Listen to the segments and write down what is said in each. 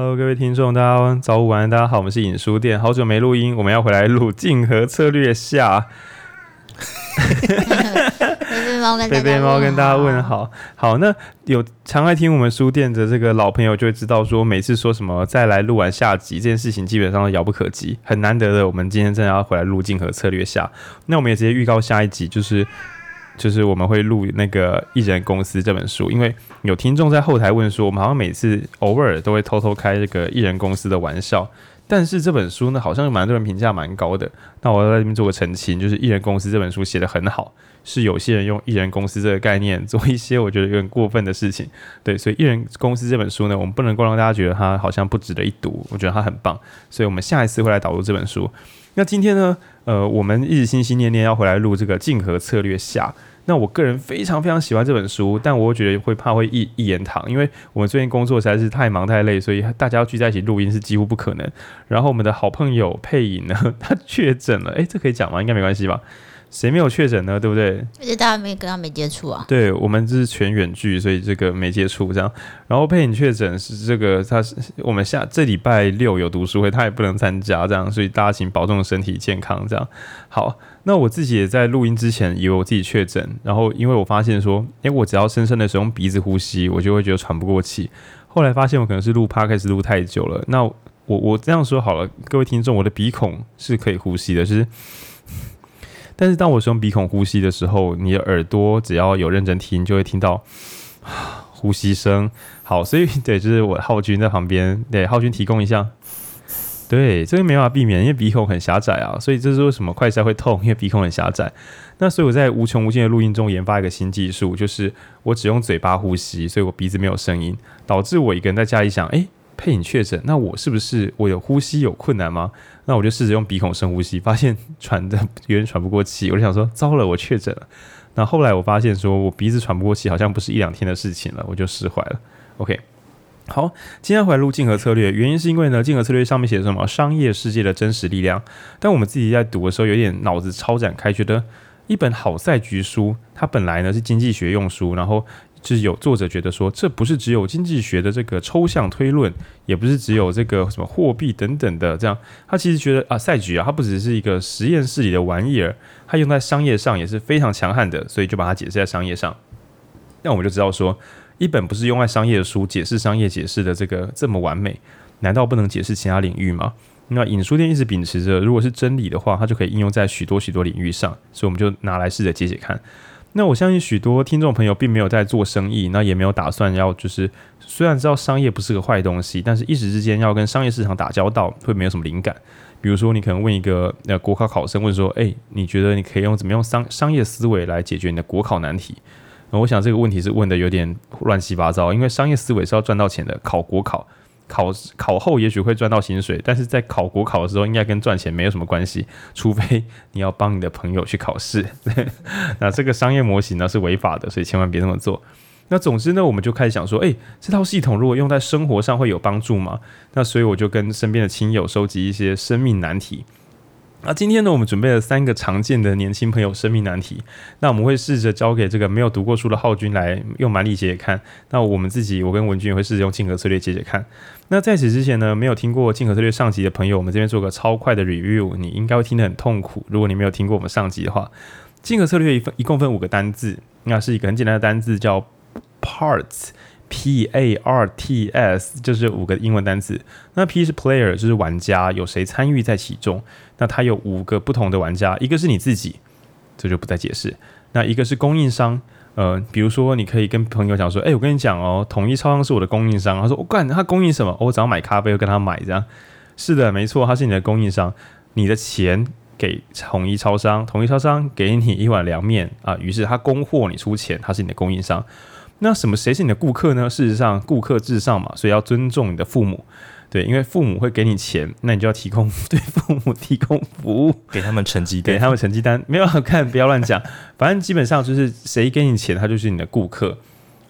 Hello，各位听众，大家早午晚，大家好，我们是影书店，好久没录音，我们要回来录竞合策略下。贝贝猫跟大家问好，好，那有常爱听我们书店的这个老朋友就会知道，说每次说什么再来录完下集这件事情，基本上都遥不可及，很难得的。我们今天真的要回来录竞合策略下，那我们也直接预告下一集，就是就是我们会录那个艺人公司这本书，因为有听众在后台问说，我们好像每次偶尔都会偷偷开这个艺人公司的玩笑。但是这本书呢，好像蛮多人评价蛮高的。那我要在这边做个澄清，就是《艺人公司》这本书写得很好，是有些人用“艺人公司”这个概念做一些我觉得有点过分的事情。对，所以《艺人公司》这本书呢，我们不能够让大家觉得它好像不值得一读。我觉得它很棒，所以我们下一次会来导入这本书。那今天呢，呃，我们一直心心念念要回来录这个竞合策略下。那我个人非常非常喜欢这本书，但我又觉得会怕会一一言堂，因为我们最近工作实在是太忙太累，所以大家要聚在一起录音是几乎不可能。然后我们的好朋友佩颖呢，他确诊了，诶，这可以讲吗？应该没关系吧？谁没有确诊呢？对不对？而且大家没跟他没接触啊。对，我们这是全远距，所以这个没接触这样。然后佩影确诊是这个，他是我们下这礼拜六有读书会，他也不能参加这样，所以大家请保重身体健康这样。好，那我自己也在录音之前以为我自己确诊，然后因为我发现说，诶，我只要深深的使用鼻子呼吸，我就会觉得喘不过气。后来发现我可能是录 Podcast 录太久了。那我我这样说好了，各位听众，我的鼻孔是可以呼吸的，就是。但是当我使用鼻孔呼吸的时候，你的耳朵只要有认真听，就会听到呼吸声。好，所以对，就是我浩君在旁边，对，浩君提供一下。对，这个没办法避免，因为鼻孔很狭窄啊，所以这是为什么快塞会痛，因为鼻孔很狭窄。那所以我在无穷无尽的录音中研发一个新技术，就是我只用嘴巴呼吸，所以我鼻子没有声音，导致我一个人在家里想，哎。佩颖确诊，那我是不是我有呼吸有困难吗？那我就试着用鼻孔深呼吸，发现喘的 有点喘不过气，我就想说糟了，我确诊了。那后来我发现说我鼻子喘不过气，好像不是一两天的事情了，我就释怀了。OK，好，今天回来录竞合策略，原因是因为呢，竞合策略上面写什么商业世界的真实力量，但我们自己在读的时候有点脑子超展开，觉得一本好赛局书，它本来呢是经济学用书，然后。就是有作者觉得说，这不是只有经济学的这个抽象推论，也不是只有这个什么货币等等的这样。他其实觉得啊，赛局啊，它不只是一个实验室里的玩意儿，它用在商业上也是非常强悍的，所以就把它解释在商业上。那我们就知道说，一本不是用在商业的书解释商业解释的这个这么完美，难道不能解释其他领域吗？那影书店一直秉持着，如果是真理的话，它就可以应用在许多许多领域上，所以我们就拿来试着解解看。那我相信许多听众朋友并没有在做生意，那也没有打算要就是，虽然知道商业不是个坏东西，但是一时之间要跟商业市场打交道，会没有什么灵感。比如说，你可能问一个呃国考考生，问说，诶，你觉得你可以用怎么用商商业思维来解决你的国考难题？那我想这个问题是问的有点乱七八糟，因为商业思维是要赚到钱的，考国考。考考后也许会赚到薪水，但是在考国考的时候，应该跟赚钱没有什么关系，除非你要帮你的朋友去考试。那这个商业模型呢是违法的，所以千万别这么做。那总之呢，我们就开始想说，诶、这套系统如果用在生活上会有帮助吗？那所以我就跟身边的亲友收集一些生命难题。那今天呢，我们准备了三个常见的年轻朋友生命难题。那我们会试着交给这个没有读过书的浩君来用蛮力解解看。那我们自己，我跟文君也会试着用竞合策略解解看。那在此之前呢，没有听过竞合策略上集的朋友，我们这边做个超快的 review，你应该会听得很痛苦。如果你没有听过我们上集的话，竞合策略一分一共分五个单字，那是一个很简单的单字叫 parts。P A R T S 就是五个英文单词。那 P 是 player，就是玩家，有谁参与在其中？那它有五个不同的玩家，一个是你自己，这就不再解释。那一个是供应商，呃，比如说你可以跟朋友讲说，诶、我跟你讲哦，统一超商是我的供应商。他说，我、哦、干，他供应什么？我只要买咖啡，我跟他买这样。是的，没错，他是你的供应商。你的钱给统一超商，统一超商给你一碗凉面啊，于是他供货，你出钱，他是你的供应商。那什么？谁是你的顾客呢？事实上，顾客至上嘛，所以要尊重你的父母，对，因为父母会给你钱，那你就要提供 对父母提供服务，给他们成绩单，给他们成绩单。没有看，不要乱讲，反正基本上就是谁给你钱，他就是你的顾客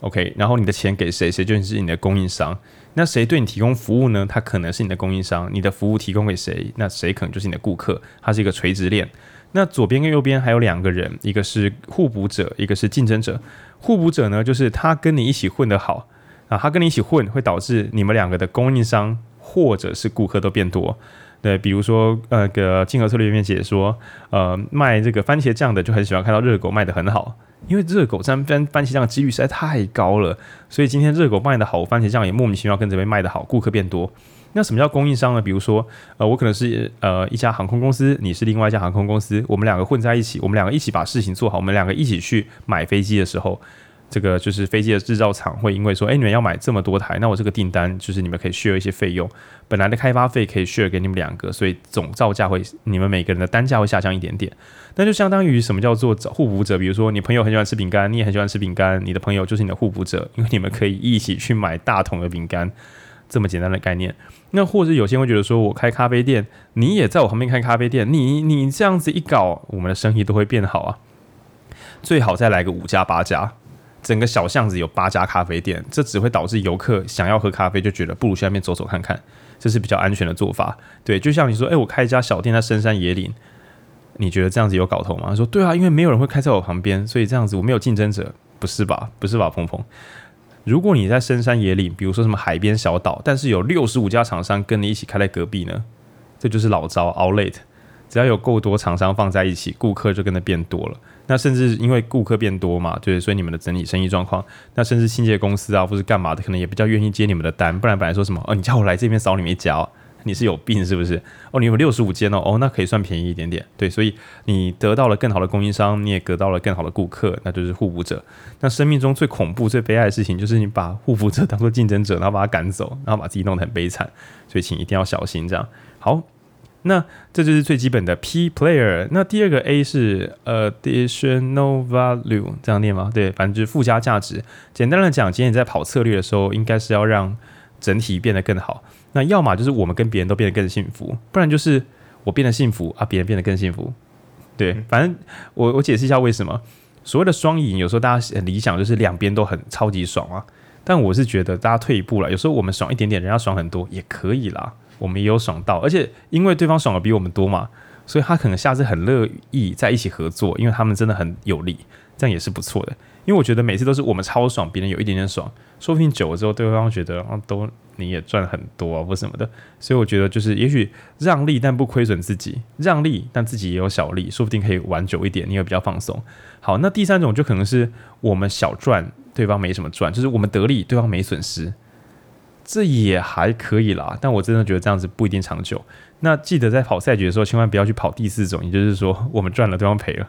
，OK。然后你的钱给谁，谁就是你的供应商。那谁对你提供服务呢？他可能是你的供应商，你的服务提供给谁，那谁可能就是你的顾客。它是一个垂直链。那左边跟右边还有两个人，一个是互补者，一个是竞争者。互补者呢，就是他跟你一起混得好，啊，他跟你一起混，会导致你们两个的供应商或者是顾客都变多。对，比如说那个竞合策略里面解说，呃，卖这个番茄酱的就很喜欢看到热狗卖得很好，因为热狗沾番番茄酱的几率实在太高了，所以今天热狗卖得好，番茄酱也莫名其妙跟这边卖得好，顾客变多。那什么叫供应商呢？比如说，呃，我可能是呃一家航空公司，你是另外一家航空公司，我们两个混在一起，我们两个一起把事情做好，我们两个一起去买飞机的时候。这个就是飞机的制造厂会因为说，哎，你们要买这么多台，那我这个订单就是你们可以 share 一些费用，本来的开发费可以 share 给你们两个，所以总造价会，你们每个人的单价会下降一点点。那就相当于什么叫做互补者？比如说你朋友很喜欢吃饼干，你也很喜欢吃饼干，你的朋友就是你的互补者，因为你们可以一起去买大桶的饼干，这么简单的概念。那或者有些人会觉得说，我开咖啡店，你也在我旁边开咖啡店，你你这样子一搞，我们的生意都会变好啊。最好再来个五家八家。整个小巷子有八家咖啡店，这只会导致游客想要喝咖啡就觉得不如去那边走走看看，这是比较安全的做法。对，就像你说，哎，我开一家小店在深山野岭，你觉得这样子有搞头吗？说对啊，因为没有人会开在我旁边，所以这样子我没有竞争者，不是吧？不是吧，鹏鹏？如果你在深山野岭，比如说什么海边小岛，但是有六十五家厂商跟你一起开在隔壁呢，这就是老招 Outlet。只要有够多厂商放在一起，顾客就跟着变多了。那甚至因为顾客变多嘛，对，所以你们的整体生意状况，那甚至清洁公司啊，或是干嘛的，可能也比较愿意接你们的单。不然本来说什么哦，你叫我来这边扫你们一家，你是有病是不是？哦，你有六十五间哦，哦，那可以算便宜一点点。对，所以你得到了更好的供应商，你也得到了更好的顾客，那就是互补者。那生命中最恐怖、最悲哀的事情，就是你把互补者当做竞争者，然后把他赶走，然后把自己弄得很悲惨。所以请一定要小心这样。好。那这就是最基本的 P player。那第二个 A 是 additional value，这样念吗？对，反正就是附加价值。简单的讲，今天你在跑策略的时候，应该是要让整体变得更好。那要么就是我们跟别人都变得更幸福，不然就是我变得幸福啊，别人变得更幸福。对，反正我我解释一下为什么所谓的双赢，有时候大家很理想就是两边都很超级爽啊。但我是觉得大家退一步了，有时候我们爽一点点，人家爽很多也可以啦。我们也有爽到，而且因为对方爽的比我们多嘛，所以他可能下次很乐意在一起合作，因为他们真的很有力，这样也是不错的。因为我觉得每次都是我们超爽，别人有一点点爽，说不定久了之后，对方觉得啊，都你也赚很多啊，或什么的。所以我觉得就是，也许让利但不亏损自己，让利但自己也有小利，说不定可以玩久一点，你会比较放松。好，那第三种就可能是我们小赚，对方没什么赚，就是我们得利，对方没损失。这也还可以啦，但我真的觉得这样子不一定长久。那记得在跑赛局的时候，千万不要去跑第四种，也就是说我们赚了，对方赔了。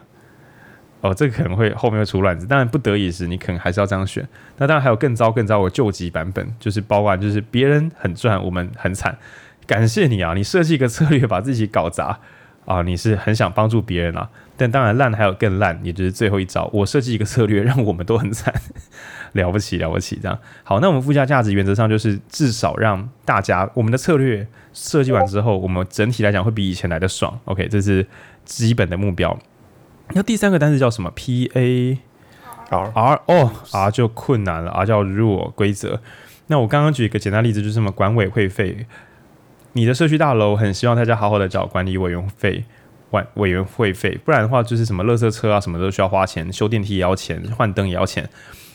哦，这个可能会后面会出乱子。当然不得已时，你可能还是要这样选。那当然还有更糟更糟的救急版本，就是包括就是别人很赚，我们很惨。感谢你啊，你设计一个策略把自己搞砸啊，你是很想帮助别人啊。但当然烂还有更烂，也就是最后一招，我设计一个策略让我们都很惨。了不起了不起，这样好。那我们附加价值原则上就是至少让大家我们的策略设计完之后，我们整体来讲会比以前来的爽。OK，这是基本的目标。那第三个单词叫什么？P A R R 哦，R 就困难了，R 叫 rule 规则。那我刚刚举一个简单例子，就是什么管委会费。你的社区大楼很希望大家好好的缴管理委员费、管委员会费，不然的话就是什么垃圾车啊什么都需要花钱，修电梯也要钱，换灯也要钱。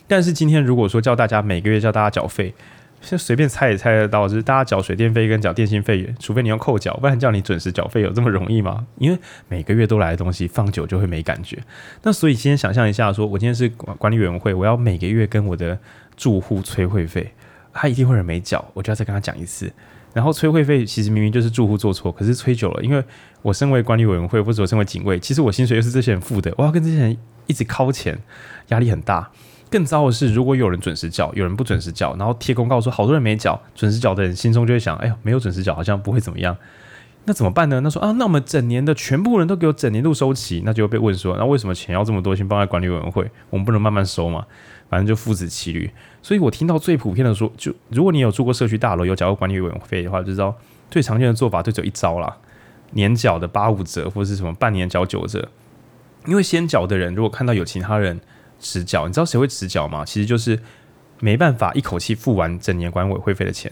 但是今天如果说叫大家每个月叫大家缴费，现在随便猜也猜得到，就是大家缴水电费跟缴电信费，除非你用扣缴，不然叫你准时缴费有这么容易吗？因为每个月都来的东西放久就会没感觉。那所以今天想象一下说，我今天是管理委员会，我要每个月跟我的住户催会费，他一定会没缴，我就要再跟他讲一次。然后催会费其实明明就是住户做错，可是催久了，因为我身为管理委员会或者我身为警卫，其实我薪水又是这些人付的，我要跟这些人一直掏钱，压力很大。更糟的是，如果有人准时缴，有人不准时缴，然后贴公告说好多人没缴，准时缴的人心中就会想：哎呦，没有准时缴，好像不会怎么样。那怎么办呢？那说啊，那我们整年的全部人都给我整年度收齐，那就会被问说，那为什么钱要这么多，先放在管理委员会，我们不能慢慢收嘛？反正就父子骑驴。所以我听到最普遍的说，就如果你有住过社区大楼，有缴过管理委员会费的话，就知道最常见的做法就只有一招啦：年缴的八五折，或者是什么半年缴九折。因为先缴的人，如果看到有其他人。迟缴，你知道谁会迟缴吗？其实就是没办法一口气付完整年管委会费的钱。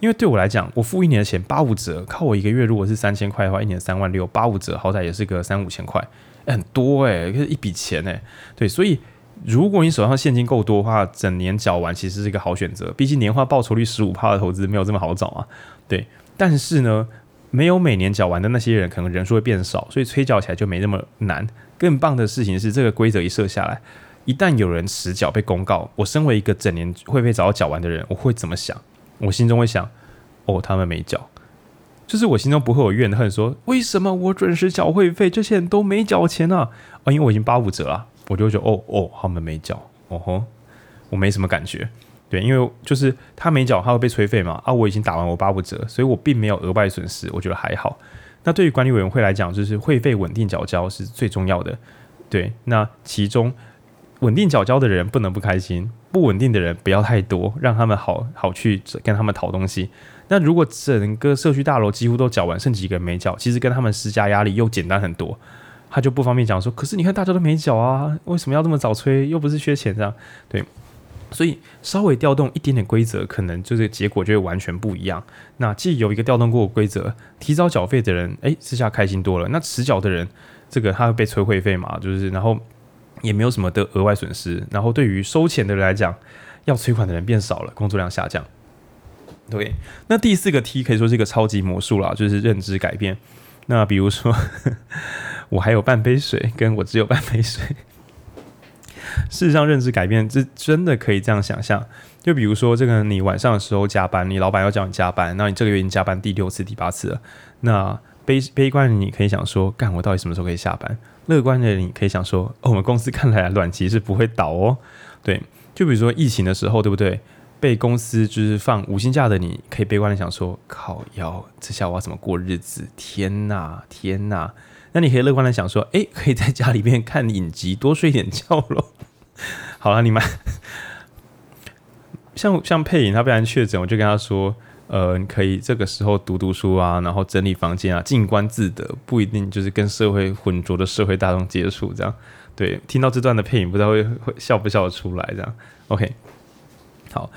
因为对我来讲，我付一年的钱八五折，靠我一个月如果是三千块的话，一年三万六，八五折好歹也是个三五千块，欸，很多诶、可是一笔钱诶、对，所以如果你手上现金够多的话，整年缴完其实是一个好选择。毕竟年化报酬率十五趴的投资没有这么好找啊。对，但是呢，没有每年缴完的那些人，可能人数会变少，所以催缴起来就没那么难。更棒的事情是，这个规则一设下来，一旦有人迟缴被公告，我身为一个整年会费早缴完的人，我会怎么想？我心中会想：哦，他们没缴，就是我心中不会有怨恨，说为什么我准时缴会费，这些人都没缴钱啊？啊，因为我已经八五折了。我就觉得哦哦，他们没缴，哦吼，我没什么感觉，对，因为就是他没缴，他会被催费嘛，啊，我已经打完我八五折，所以我并没有额外损失，我觉得还好。那对于管理委员会来讲，就是会费稳定缴交是最重要的，对。那其中稳定缴交的人不能不开心，不稳定的人不要太多，让他们好好去跟他们讨东西。那如果整个社区大楼几乎都缴完，剩几个没缴，其实跟他们施加压力又简单很多。他就不方便讲说，可是你看大家都没缴啊，为什么要这么早催？又不是缺钱这样，对，所以稍微调动一点点规则，可能就是结果就会完全不一样。那既有一个调动过规则，提早缴费的人，哎，私下开心多了。那迟缴的人，这个他会被催会费嘛，就是然后也没有什么的额外损失。然后对于收钱的人来讲，要催款的人变少了，工作量下降。对，那第四个 T 可以说是一个超级魔术啦，就是认知改变。那比如说。我还有半杯水，跟我只有半杯水。事实上，认知改变，这真的可以这样想象。就比如说，这个你晚上的时候加班，你老板要叫你加班，那你这个月已经加班第六次、第八次了。那悲悲观的你可以想说，干，我到底什么时候可以下班？乐观的你可以想说，哦，我们公司看来短期是不会倒哦。对，就比如说疫情的时候，对不对？被公司就是放无薪假的，你可以悲观的想说，靠要，这下我要怎么过日子？天哪，天哪！那你可以乐观的想说，诶、可以在家里面看影集，多睡点觉喽。好了，你们像像佩影，他不然确诊，我就跟他说，呃，你可以这个时候读读书啊，然后整理房间啊，静观自得，不一定就是跟社会混浊的社会大众接触这样。对，听到这段的佩颖，不知道会会笑不笑得出来这样。OK，好。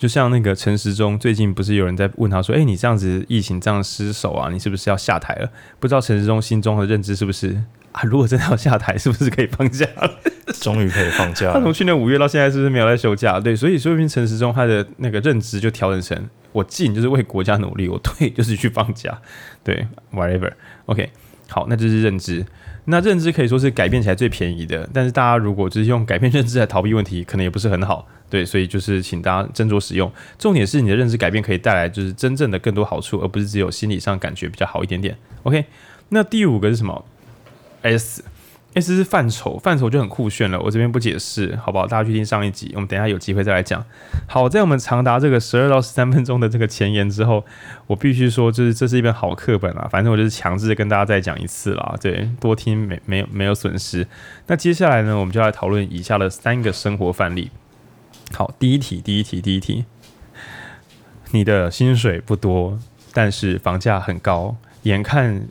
就像那个陈时中，最近不是有人在问他说：“哎，你这样子疫情这样失守啊，你是不是要下台了？”不知道陈时中心中的认知是不是 啊？如果真的要下台，是不是可以放假了？终于可以放假。他从去年五月到现在，是不是没有在休假？对，所以说明陈时中他的那个认知就调整成：我进就是为国家努力，我退就是去放假。对，whatever。OK，好，那就是认知。那认知可以说是改变起来最便宜的，但是大家如果只是用改变认知来逃避问题，可能也不是很好。对，所以就是请大家斟酌使用。重点是你的认知改变可以带来就是真正的更多好处，而不是只有心理上感觉比较好一点点。OK，那第五个是什么？S。S 是范畴，范畴就很酷炫了。我这边不解释，好不好？大家去听上一集，我们等一下有机会再来讲。好，在我们长达这个十二到十三分钟的这个前言之后，我必须说，就是这是一本好课本啊。反正我就是强制跟大家再讲一次啦。对，多听没没有没有损失。那接下来呢，我们就来讨论以下的三个生活范例。好，第一题，第一题，第一题，你的薪水不多，但是房价很高，眼看。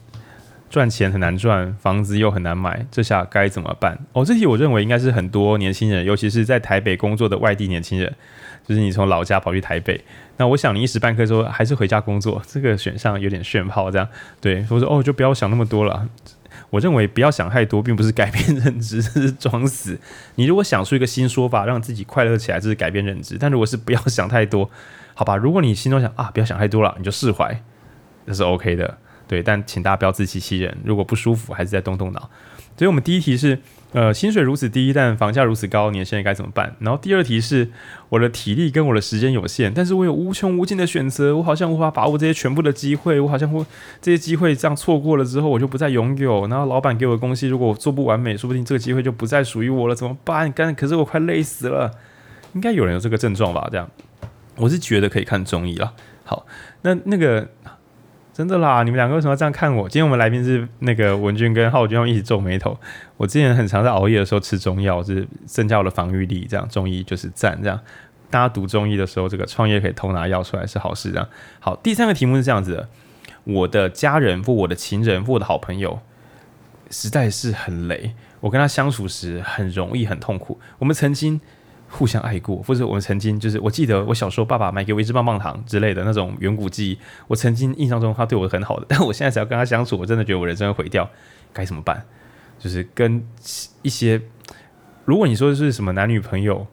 赚钱很难赚，房子又很难买，这下该怎么办？哦，这题我认为应该是很多年轻人，尤其是在台北工作的外地年轻人，就是你从老家跑去台北，那我想你一时半刻说还是回家工作，这个选项有点炫炮，这样对，我说哦，就不要想那么多了。我认为不要想太多，并不是改变认知，这是装死。你如果想出一个新说法，让自己快乐起来，这是改变认知。但如果是不要想太多，好吧？如果你心中想啊，不要想太多了，你就释怀，那是 OK 的。对，但请大家不要自欺欺人。如果不舒服，还是再动动脑。所以，我们第一题是，呃，薪水如此低，但房价如此高，你现在该怎么办？然后第二题是，我的体力跟我的时间有限，但是我有无穷无尽的选择，我好像无法把握这些全部的机会，我好像会这些机会这样错过了之后，我就不再拥有。然后老板给我的东西，如果我做不完美，说不定这个机会就不再属于我了，怎么办？干，可是我快累死了。应该有人有这个症状吧？这样，我是觉得可以看中医了。好，那那个。真的啦，你们两个为什么要这样看我？今天我们来宾是那个文俊跟浩君，他们一起皱眉头。我之前很常在熬夜的时候吃中药，是增加我的防御力。这样中医就是赞。这样大家读中医的时候，这个创业可以偷拿药出来是好事。这样好。第三个题目是这样子的：我的家人或我的情人或我的好朋友，实在是很累。我跟他相处时很容易很痛苦。我们曾经。互相爱过，或者我们曾经就是，我记得我小时候爸爸买给我一支棒棒糖之类的那种远古记忆。我曾经印象中他对我很好的，但我现在只要跟他相处，我真的觉得我人生会毁掉，该怎么办？就是跟一些如果你说的是什么男女朋友，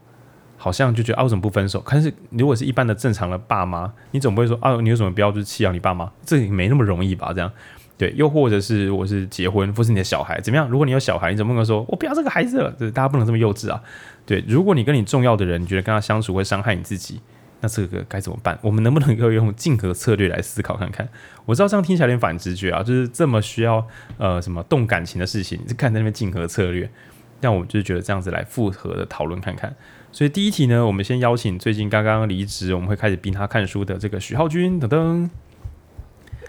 好像就觉得啊，为什么不分手？可是如果是一般的正常的爸妈，你总不会说啊，你有什么必要就是弃养你爸妈？这也没那么容易吧？这样对，又或者是我是结婚，或是你的小孩怎么样？如果你有小孩，你怎么能说我不要这个孩子了？对，大家不能这么幼稚啊！对，如果你跟你重要的人，你觉得跟他相处会伤害你自己，那这个该怎么办？我们能不能够用竞合策略来思考看看？我知道这样听起来有点反直觉啊，就是这么需要呃什么动感情的事情，就看在那边竞合策略，但我就是觉得这样子来复合的讨论看看。所以第一题呢，我们先邀请最近刚刚离职，我们会开始逼他看书的这个许浩君等等。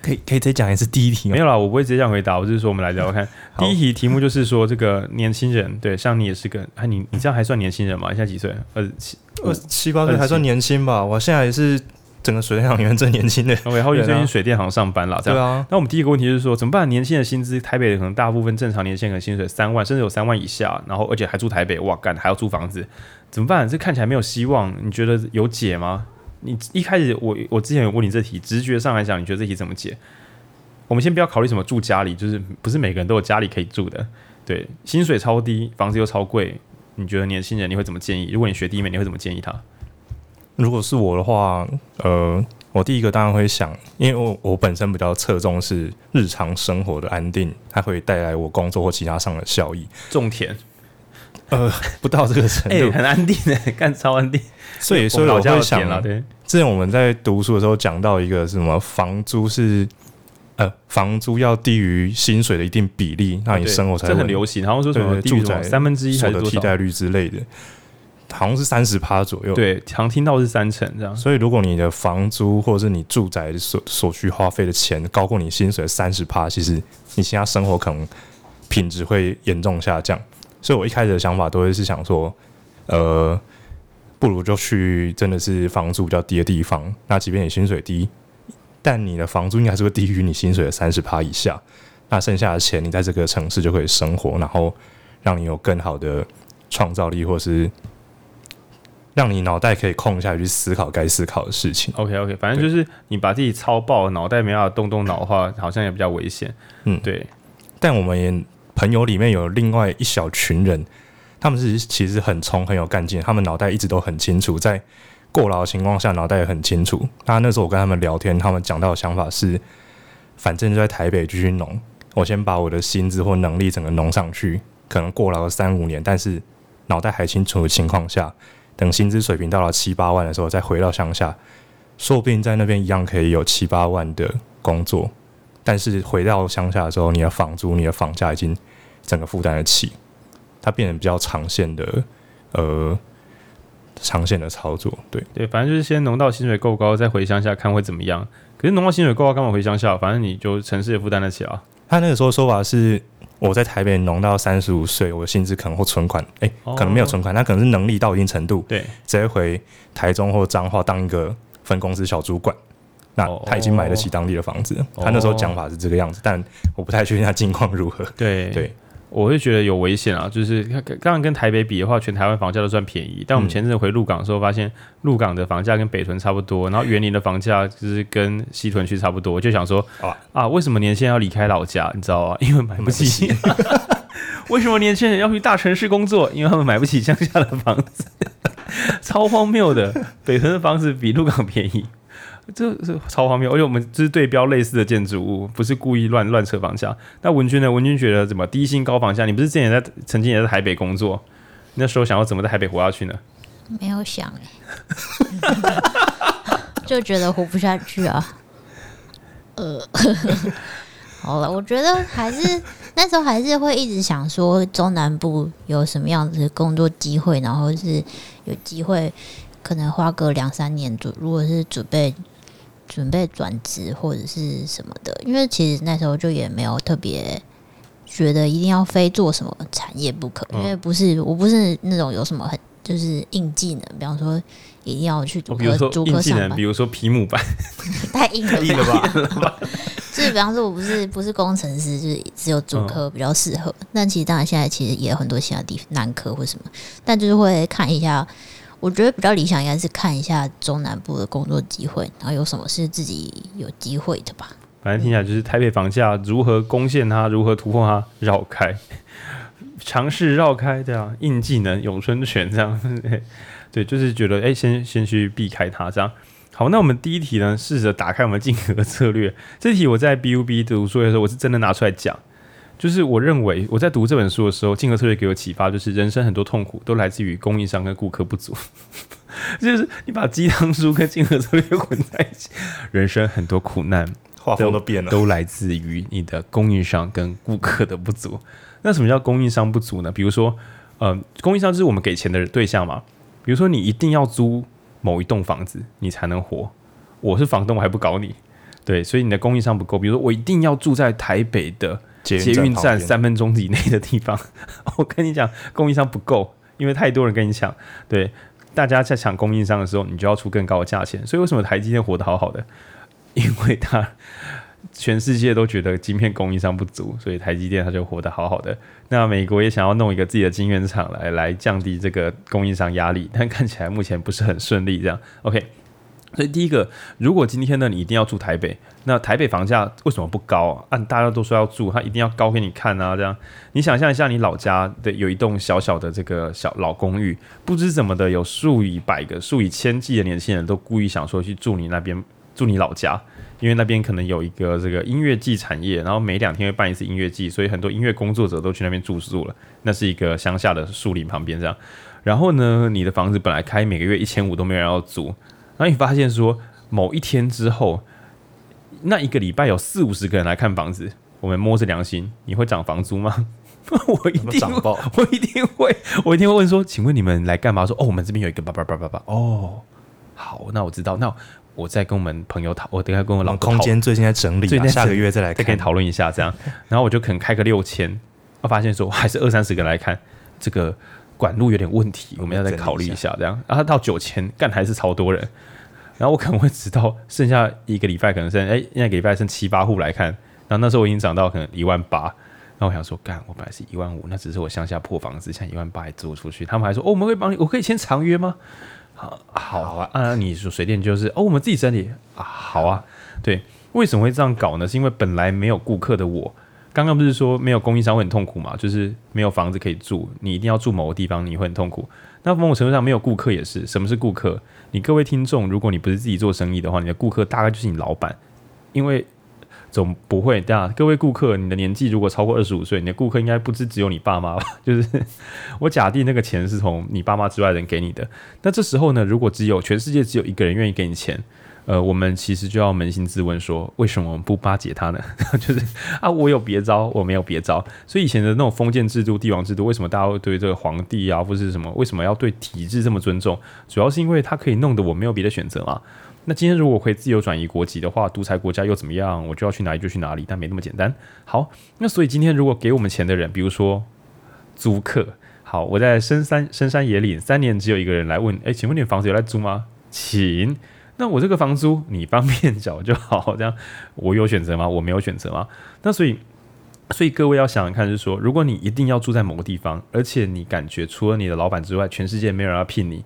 可以可以再讲一次第一题吗？没有啦，我不会直接这样回答。我就是说，我们来聊聊看。第一题题目就是说，这个年轻人，对，像你也是个，你你这样还算年轻人吗？你现在几岁？二十七，二十七八岁还算年轻吧？我现在也是整个水电行里面最年轻的。OK，浩君最近水电行上班了，这样。对啊。那我们第一个问题就是说，怎么办？年轻的薪资，台北可能大部分正常年轻人薪水三万，甚至有三万以下，然后而且还住台北，哇干，还要租房子，怎么办？这看起来没有希望，你觉得有解吗？你一开始我我之前有问你这题，直觉上来讲，你觉得这题怎么解？我们先不要考虑什么住家里，就是不是每个人都有家里可以住的。对，薪水超低，房子又超贵，你觉得年轻人你会怎么建议？如果你学弟妹，你会怎么建议他？如果是我的话，呃，我第一个当然会想，因为我我本身比较侧重是日常生活的安定，它会带来我工作或其他上的效益。种田，呃，不到这个程度，欸、很安定的，干超安定。所以，所以我会想了，对。之前我们在读书的时候讲到一个什么房租是。呃，房租要低于薪水的一定比例，那你生活才会、哦、这很流行。好像说什么住宅三分之一还是替代率之类的，好像是三十趴左右。对，常听到是三成这样。所以如果你的房租或者是你住宅所所需花费的钱高过你薪水的三十趴，其实你现在生活可能品质会严重下降。所以我一开始的想法都会是想说，呃，不如就去真的是房租比较低的地方。那即便你薪水低。但你的房租应该还是会低于你薪水的三十趴以下，那剩下的钱你在这个城市就可以生活，然后让你有更好的创造力，或是让你脑袋可以空下来去思考该思考的事情。OK OK，反正就是你把自己操爆，脑袋没办法动动脑的话，好像也比较危险。嗯，对。但我们也朋友里面有另外一小群人，他们是其实很冲、很有干劲，他们脑袋一直都很清楚，在。过劳的情况下，脑袋也很清楚。那那时候我跟他们聊天，他们讲到的想法是：反正就在台北继续弄，我先把我的薪资或能力整个弄上去，可能过劳了三五年，但是脑袋还清楚的情况下，等薪资水平到了七八万的时候，再回到乡下，说不定在那边一样可以有七八万的工作。但是回到乡下的时候，你的房租、你的房价已经整个负担得起，它变成比较长线的，呃。长线的操作，对对，反正就是先农到薪水够高，再回乡下看会怎么样。可是农到薪水够高，干嘛回乡下？反正你就城市也负担得起啊。他那个时候说法是，我在台北农到三十五岁，我的薪资可能会存款，哎、欸哦，可能没有存款，他可能是能力到一定程度，对，直接回台中或彰化当一个分公司小主管。那他已经买得起当地的房子。哦、他那时候讲法是这个样子，但我不太确定他 近况如何。对对。我会觉得有危险啊，就是刚刚跟台北比的话，全台湾房价都算便宜。但我们前阵子回鹿港的时候，发现鹿港的房价跟北屯差不多，然后园林的房价就是跟西屯区差不多。我就想说啊，为什么年轻人要离开老家？你知道吗？因为买不起。为什么年轻人要去大城市工作？因为他们买不起乡下的房子。超荒谬的，北屯的房子比鹿港便宜。这是超荒谬，而且我们就是对标类似的建筑物，不是故意乱乱扯房价。那文君呢？文君觉得怎么低薪高房价？你不是之前也在曾经也在台北工作，那时候想要怎么在台北活下去呢？没有想哎、就觉得活不下去啊。呃，好了，我觉得还是那时候还是会一直想说中南部有什么样子的工作机会，然后是有机会可能花个两三年左，如果是准备。准备转职或者是什么的，因为其实那时候就也没有特别觉得一定要非做什么产业不可，因为不是我不是那种有什么很就是硬技能，比方说一定要去主科主科上班，比如说皮姆板，太硬了，吧？就是比方说我不是不是工程师，就是只有主科比较适合。但其实当然现在其实也有很多其他地方南科或什么，但就是会看一下。我觉得比较理想应该是看一下中南部的工作机会，然后有什么是自己有机会的吧。反正听起来就是台北房价如何攻陷它，如何突破它，绕开。尝试绕开，对啊，硬技能咏春拳这样，对，就是觉得哎、先先去避开它这样。好，那我们第一题呢，试着打开我们竞合策略。这题我在 BUB 读书的时候，我是真的拿出来讲。就是我认为我在读这本书的时候，竞合策略给我启发，就是人生很多痛苦都来自于供应商跟顾客不足。就是你把鸡汤书跟竞合策略混在一起，人生很多苦难，画风都变了，都来自于你的供应商跟顾客的不足。那什么叫供应商不足呢？比如说，呃，供应商就是我们给钱的对象嘛。比如说，你一定要租某一栋房子，你才能活。我是房东，我还不搞你，对，所以你的供应商不够。比如说，我一定要住在台北的。捷运站三分钟以内的地方，我跟你讲，供应商不够，因为太多人跟你抢。对，大家在抢供应商的时候，你就要出更高的价钱。所以为什么台积电活得好好的？因为它全世界都觉得晶片供应商不足，所以台积电它就活得好好的。那美国也想要弄一个自己的晶圆厂来来降低这个供应商压力，但看起来目前不是很顺利。这样，OK。所以第一个，如果今天呢，你一定要住台北，那台北房价为什么不高？按、大家都说要住，它一定要高给你看啊！这样，你想象一下，你老家的有一栋小小的这个小老公寓，不知怎么的，有数以百个、数以千计的年轻人都故意想说去住你那边，住你老家，因为那边可能有一个这个音乐季产业，然后每两天会办一次音乐季，所以很多音乐工作者都去那边住宿了。那是一个乡下的树林旁边这样，然后呢，你的房子本来开每个月一千五都没有人要租。然后你发现说，某一天之后，那一个礼拜有四五十个人来看房子，我们摸着良心，你会涨房租吗？我一定涨爆，我一定会，我一定会问说，请问你们来干嘛？说哦，我们这边有一个叭叭叭叭叭。哦，好，那我知道，那我再跟我们朋友讨，我等下跟我老公空间最近在整理，啊，下个月再来再跟你讨论一下这样。然后我就可能开个六千，我发现说还是二三十个来看这个。管路有点问题，我们要再考虑一下，这样。然后到九千，干还是超多人。然后我可能会直到剩下一个礼拜，可能剩哎，那个礼拜剩七八户来看。然后那时候我已经涨到可能一万八。然后我想说，干，我本来是一万五，那只是我乡下破房子，现在一万八还租出去。他们还说，哦，我们会帮你，我可以签长约吗？好，好啊，啊，你说水电就是，哦，我们自己整理啊，好啊，对。为什么会这样搞呢？是因为本来没有顾客的我。刚刚不是说没有供应商会很痛苦嘛？就是没有房子可以住，你一定要住某个地方，你会很痛苦。那某种程度上没有顾客也是。什么是顾客？你各位听众，如果你不是自己做生意的话，你的顾客大概就是你老板，因为总不会对啊。各位顾客，你的年纪如果超过二十五岁，你的顾客应该不知只有你爸妈吧？就是我假定那个钱是从你爸妈之外的人给你的。那这时候呢，如果只有全世界只有一个人愿意给你钱。呃，我们其实就要扪心自问说，为什么我们不巴结他呢？就是啊，我有别招，我没有别招。所以以前的那种封建制度、帝王制度，为什么大家会对这个皇帝啊，或是什么，为什么要对体制这么尊重？主要是因为他可以弄得我没有别的选择嘛。那今天如果可以自由转移国籍的话，独裁国家又怎么样？我就要去哪里就去哪里，但没那么简单。好，那所以今天如果给我们钱的人，比如说租客，好，我在深山深山野岭三年，只有一个人来问，哎、请问你房子有在租吗？请。那我这个房租你方便缴就好，这样我有选择吗？我没有选择吗？那所以，所以各位要想想看，就是说，如果你一定要住在某个地方，而且你感觉除了你的老板之外，全世界没有人要聘你，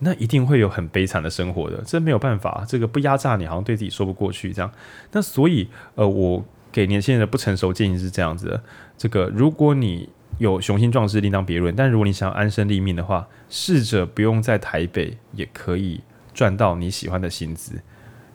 那一定会有很悲惨的生活的。这没有办法，这个不压榨你，好像对自己说不过去这样。那所以，呃，我给年轻人的不成熟建议是这样子的：这个如果你有雄心壮志，另当别论；但如果你想要安身立命的话，试着不用在台北也可以。赚到你喜欢的薪资，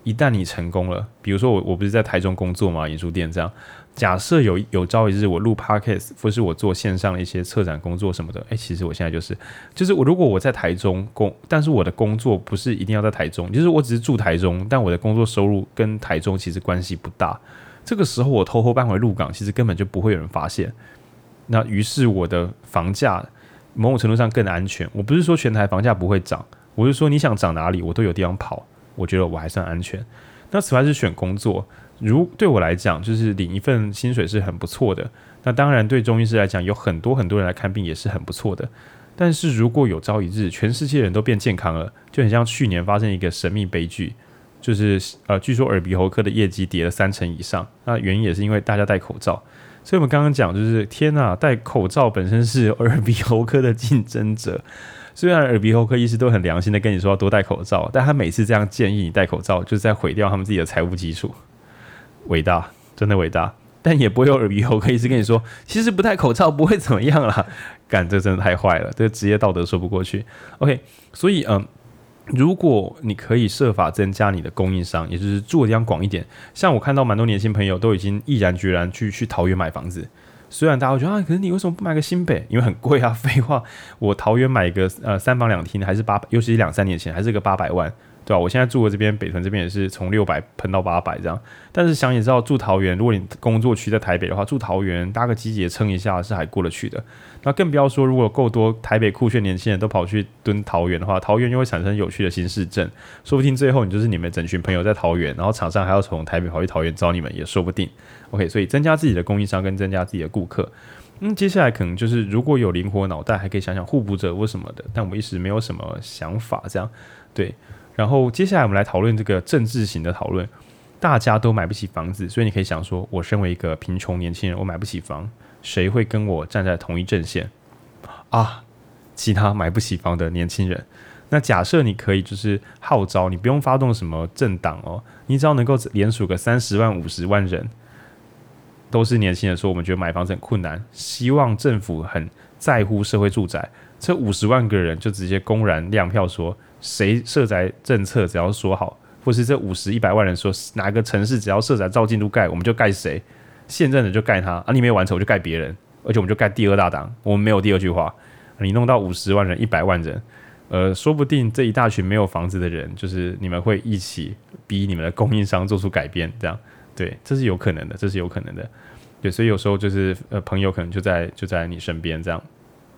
一旦你成功了，比如说我我不是在台中工作嘛，演出店这样。假设有有朝一日我录 podcast，或是我做线上的一些策展工作什么的，诶、其实我现在就是就是我如果我在台中工，但是我的工作不是一定要在台中，就是我只是住台中，但我的工作收入跟台中其实关系不大。这个时候我偷偷搬回鹿港，其实根本就不会有人发现。那于是我的房价某种程度上更安全。我不是说全台房价不会涨。我是说，你想涨哪里，我都有地方跑。我觉得我还算安全。那此外是选工作，如对我来讲，就是领一份薪水是很不错的。那当然，对中医师来讲，有很多很多人来看病也是很不错的。但是如果有朝一日，全世界人都变健康了，就很像去年发生一个神秘悲剧，就是呃，据说耳鼻喉科的业绩跌了三成以上。那原因也是因为大家戴口罩。所以我们刚刚讲，就是天呐，戴口罩本身是耳鼻喉科的竞争者。虽然耳鼻喉科医师都很良心的跟你说要多戴口罩，但他每次这样建议你戴口罩，就是在毁掉他们自己的财务基础。伟大，真的伟大。但也不会有耳鼻喉科医师跟你说，其实不戴口罩不会怎么样啦。干，这真的太坏了，这职业道德说不过去。OK，所以嗯。如果你可以设法增加你的供应商，也就是住的地方广一点，像我看到蛮多年轻朋友都已经毅然决然去去桃园买房子。虽然大家会觉得啊，可是你为什么不买个新北？因为很贵啊，废话，我桃园买个呃三房两厅还是八百，尤其是两三年前还是个八百万。对吧、啊？我现在住的这边北屯这边也是从六百喷到八百这样，但是想也知道住桃园，如果你工作区在台北的话，住桃园搭个机捷撑一下是还过得去的。那更不要说如果够多台北酷炫年轻人都跑去蹲桃园的话，桃园又会产生有趣的新市镇，说不定最后你就是你们整群朋友在桃园，然后厂商还要从台北跑去桃园找你们也说不定。OK，所以增加自己的供应商跟增加自己的顾客，嗯，接下来可能就是如果有灵活脑袋，还可以想想互补者或什么的，但我一时没有什么想法，这样对。然后接下来我们来讨论这个政治型的讨论。大家都买不起房子，所以你可以想说，我身为一个贫穷年轻人，我买不起房，谁会跟我站在同一阵线啊？其他买不起房的年轻人。那假设你可以就是号召，你不用发动什么政党哦，你只要能够连署个三十万、五十万人，都是年轻人说我们觉得买房子很困难，希望政府很在乎社会住宅，这五十万个人就直接公然亮票说。谁设宅政策只要说好，或是这五十一百万人说哪个城市只要设宅照进度盖，我们就盖谁，现任的就盖他啊，你没有完成我就盖别人，而且我们就盖第二大党，我们没有第二句话。你弄到五十万人、一百万人，呃，说不定这一大群没有房子的人，就是你们会一起逼你们的供应商做出改变，这样对，这是有可能的，这是有可能的，对，所以有时候就是呃，朋友可能就在就在你身边这样。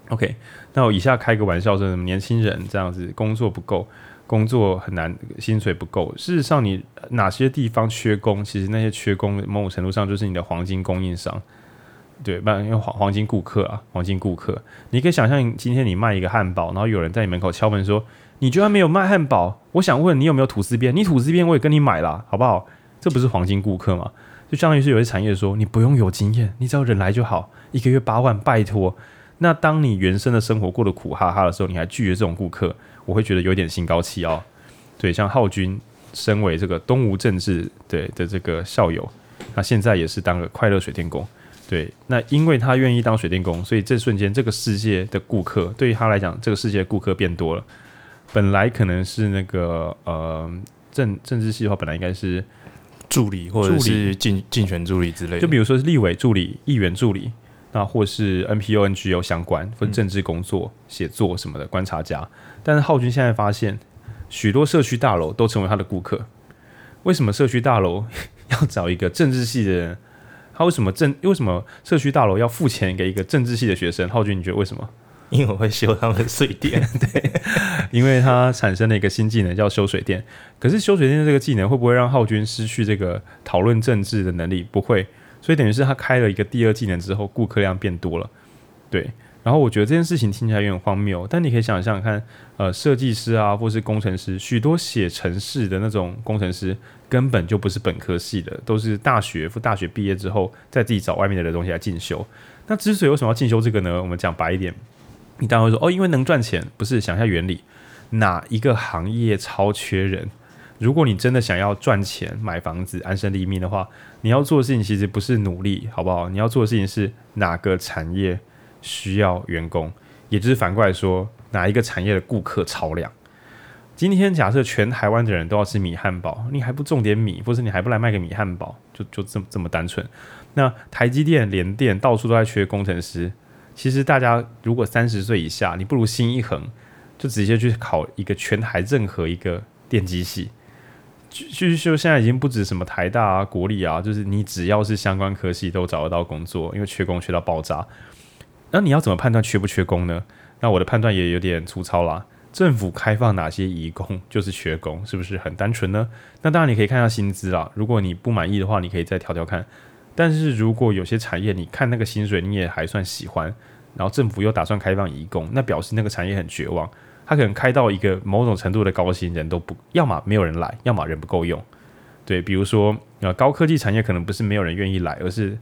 OK，那我以下开个玩笑说，什么年轻人这样子工作不够，工作很难，薪水不够。事实上，你哪些地方缺工，其实那些缺工某种程度上就是你的黄金供应商，对，不然因为黄黄金顾客啊，黄金顾客。你可以想象，今天你卖一个汉堡，然后有人在你门口敲门说：“你居然没有卖汉堡？我想问你有没有吐司边？你吐司边我也跟你买了，好不好？这不是黄金顾客吗？就相当于是有些产业说，你不用有经验，你只要人来就好，一个月八万，拜托。”那当你原生的生活过得苦哈哈的时候，你还拒绝这种顾客，我会觉得有点心高气傲。对，像浩君身为这个东吴政治对的这个校友，他现在也是当个快乐水电工。对，那因为他愿意当水电工，所以这瞬间这个世界的顾客对于他来讲，这个世界的顾客变多了。本来可能是那个呃政政治系的话，本来应该是助理或者是竞竞选助理之类的，就比如说是立委助理、议员助理。那或是 NPO、NGO 相关，或政治工作、写作什么的观察家，但是浩君现在发现，许多社区大楼都成为他的顾客。为什么社区大楼 要找一个政治系的人？他为什么政？为什么社区大楼要付钱给一个政治系的学生？浩君，你觉得为什么？因为我会修他们的水电，对，因为他产生了一个新技能叫修水电。可是修水电的这个技能会不会让浩君失去这个讨论政治的能力？不会。所以等于是他开了一个第二技能之后，顾客量变多了，对。然后我觉得这件事情听起来有点荒谬，但你可以想象看，呃，设计师啊，或是工程师，许多写程式的那种工程师根本就不是本科系的，都是大学或大学毕业之后再自己找外面的东西来进修。那之所以为什么要进修这个呢？我们讲白一点，你当然会说哦，因为能赚钱，不是？想一下原理，哪一个行业超缺人？如果你真的想要赚钱、买房子、安身立命的话，你要做的事情其实不是努力，好不好？你要做的事情是哪个产业需要员工，也就是反过来说，哪一个产业的顾客超量。今天假设全台湾的人都要吃米汉堡，你还不种点米，或是你还不来卖个米汉堡，就就这么这么单纯。那台积电、联电到处都在缺工程师，其实大家如果三十岁以下，你不如心一横，就直接去考一个全台任何一个电机系。就就现在已经不止什么台大啊、国立啊，就是你只要是相关科系都找得到工作，因为缺工缺到爆炸。那你要怎么判断缺不缺工呢？那我的判断也有点粗糙啦。政府开放哪些移工就是缺工，是不是很单纯呢？那当然你可以看一下薪资啦。如果你不满意的话，你可以再调调看。但是如果有些产业你看那个薪水你也还算喜欢，然后政府又打算开放移工，那表示那个产业很绝望。他可能开到一个某种程度的高薪，人都不要么没有人来，要么人不够用。对，比如说呃高科技产业可能不是没有人愿意来，而是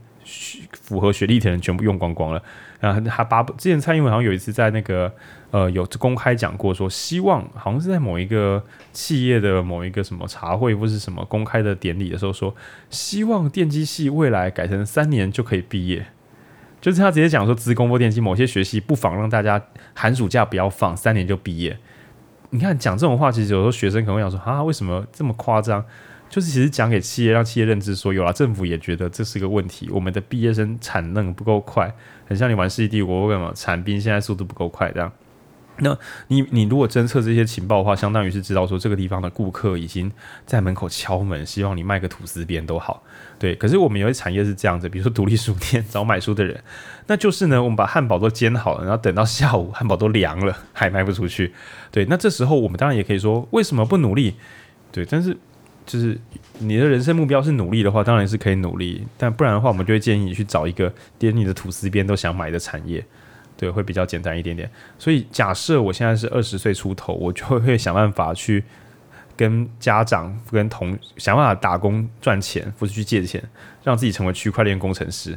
符合学历的人全部用光光了。然后还把之前蔡英文好像有一次在那个呃有公开讲过说，希望好像是在某一个企业的某一个什么茶会或是什么公开的典礼的时候说，希望电机系未来改成三年就可以毕业。就是他直接讲说，资工或电机某些学系不妨让大家寒暑假不要放，三年就毕业。你看讲这种话，其实有时候学生可能会想说啊，为什么这么夸张？就是其实讲给企业，让企业认知说，有了政府也觉得这是个问题，我们的毕业生产能不够快，很像你玩《世纪帝国》为什么产兵现在速度不够快这样。那你你如果侦测这些情报的话，相当于是知道说这个地方的顾客已经在门口敲门，希望你卖个吐司边都好。对，可是我们有些产业是这样子，比如说独立书店找买书的人，那就是呢，我们把汉堡都煎好了，然后等到下午汉堡都凉了，还卖不出去。对，那这时候我们当然也可以说，为什么不努力？对，但是就是你的人生目标是努力的话，当然是可以努力，但不然的话，我们就会建议你去找一个连你的吐司边都想买的产业。对，会比较简单一点点。所以假设我现在是二十岁出头，我就会想办法去跟家长、跟同想办法打工赚钱，或者去借钱，让自己成为区块链工程师。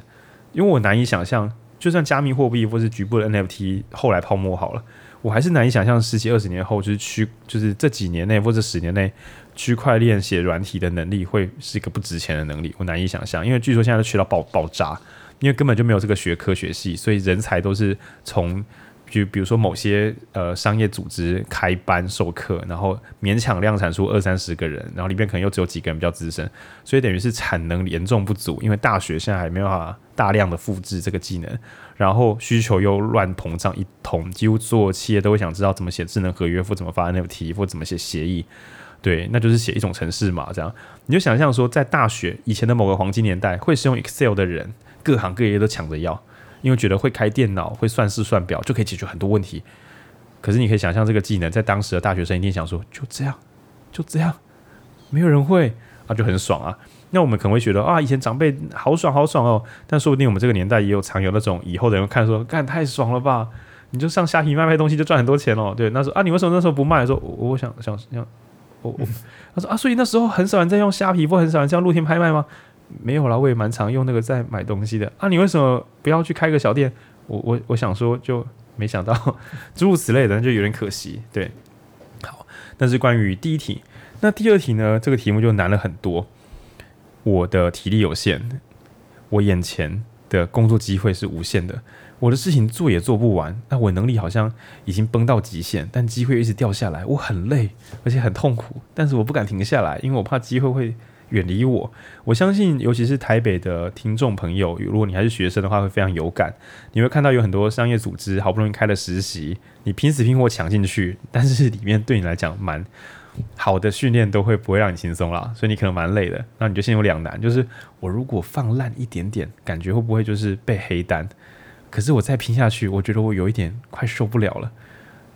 因为我难以想象，就算加密货币或是局部的 NFT 后来泡沫好了，我还是难以想象十几二十年后，就是区就是这几年内或者十年内，区块链写软体的能力会是一个不值钱的能力。我难以想象，因为据说现在都缺到爆爆炸。因为根本就没有这个学科学系，所以人才都是从就比如说某些呃商业组织开班授课，然后勉强量产出二三十个人，然后里面可能又只有几个人比较资深，所以等于是产能严重不足。因为大学现在还没有办法大量的复制这个技能，然后需求又乱膨胀一通，几乎所有企业都会想知道怎么写智能合约，或怎么发 NFT，或怎么写协议。对，那就是写一种程式嘛，这样你就想象说，在大学以前的某个黄金年代，会使用 Excel 的人。各行各业都抢着要，因为觉得会开电脑、会算式算表就可以解决很多问题。可是你可以想象，这个技能在当时的大学生一定想说：就这样，就这样，没有人会啊，就很爽啊。那我们可能会觉得啊，以前长辈好爽好爽哦。但说不定我们这个年代也有常有那种以后的人看说：干太爽了吧！你就上虾皮卖卖东西就赚很多钱哦。对，那时候啊，你为什么那时候不卖？说我，我想想想，我我他说啊，所以那时候很少人在用虾皮，或很少人这样露天拍卖吗？没有啦，我也蛮常用那个在买东西的啊。你为什么不要去开个小店？我我我想说，就没想到 诸如此类的，就有点可惜。对，好，那是关于第一题。那第二题呢？这个题目就难了很多。我的体力有限，我眼前的工作机会是无限的，我的事情做也做不完。那我能力好像已经崩到极限，但机会一直掉下来，我很累，而且很痛苦，但是我不敢停下来，因为我怕机会会。远离我，我相信，尤其是台北的听众朋友，如果你还是学生的话，会非常有感。你会看到有很多商业组织好不容易开了实习，你拼死拼活抢进去，但是里面对你来讲蛮好的训练都会不会让你轻松啦，所以你可能蛮累的。那你就陷入两难，就是我如果放烂一点点，感觉会不会就是被黑单？可是我再拼下去，我觉得我有一点快受不了了。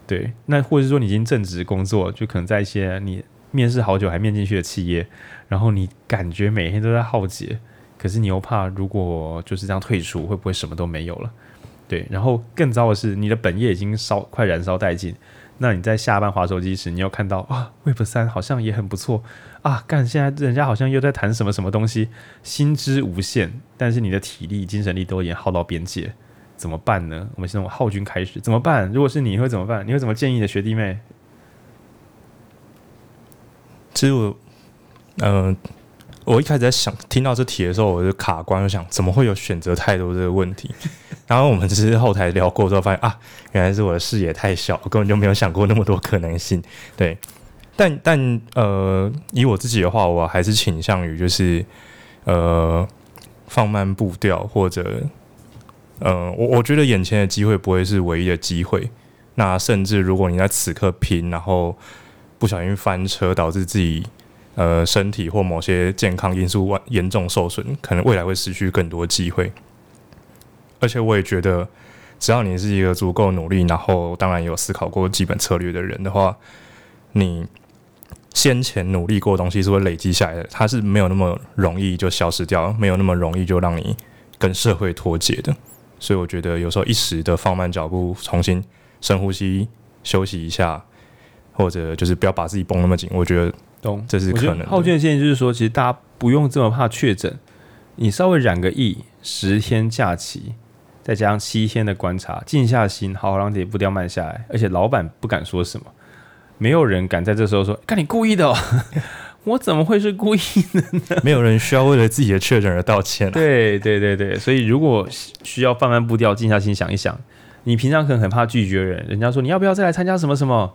对，那或者是说你已经正职工作，就可能在一些你。面试好久还面进去的企业，然后你感觉每天都在耗竭，可是你又怕如果就是这样退出，会不会什么都没有了？对，然后更糟的是，你的本业已经烧快燃烧殆尽，那你在下班划手机时，你又看到啊，Web 三好像也很不错啊，干现在人家好像又在谈什么什么东西，薪资无限，但是你的体力、精神力都已经耗到边界，怎么办呢？我们先从浩君开始，怎么办？如果是你，会怎么办？你会怎么建议的学弟妹？其实我，嗯、我一开始在想听到这题的时候，我就卡关，就想怎么会有选择太多这个问题。然后我们只是后台聊过之后，发现啊，原来是我的视野太小，根本就没有想过那么多可能性。对，但但呃，以我自己的话，我还是倾向于就是呃放慢步调，或者呃，我我觉得眼前的机会不会是唯一的机会。那甚至如果你在此刻拼，然后不小心翻车，导致自己呃身体或某些健康因素严重受损，可能未来会失去更多机会。而且我也觉得，只要你是一个足够努力，然后当然有思考过基本策略的人的话，你先前努力过的东西是会累积下来的，它是没有那么容易就消失掉，没有那么容易就让你跟社会脱节的。所以我觉得有时候一时的放慢脚步，重新深呼吸，休息一下。或者就是不要把自己绷那么紧，我觉得，懂，这是可能。浩俊的建议就是说，其实大家不用这么怕确诊，你稍微染个疫，十天假期，再加上七天的观察，静下心，好好让自己步调慢下来，而且老板不敢说什么，没有人敢在这时候说：“看你故意的哦。”我怎么会是故意的呢？没有人需要为了自己的确诊而道歉啊。对对对对，所以如果需要放慢步调，静下心想一想，你平常可能很怕拒绝人，人家说你要不要再来参加什么什么？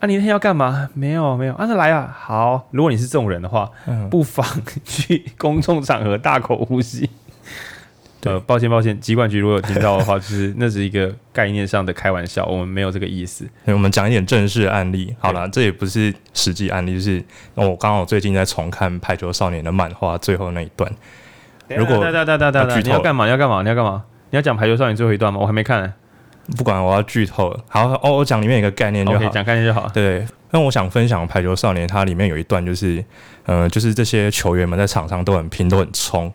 啊，你那天要干嘛？没有没有，啊，那来啊。好，如果你是这种人的话，嗯，不妨去公众场合大口呼吸。呃，抱歉抱歉，机管局如果有听到的话，就是那是一个概念上的开玩笑，我们没有这个意思。我们讲一点正式案例。好了，这也不是实际案例，就是我刚好最近在重看《排球少年》的漫画最后那一段。如果你要干嘛？你要干嘛？你要干嘛？你要讲《排球少年》最后一段吗？我还没看。不管，我要剧透了。好，哦，我讲里面一个概念就好，讲概念就好。对，那我想分享《排球少年》，它里面有一段就是，呃，就是这些球员们在场上都很拼，都很冲。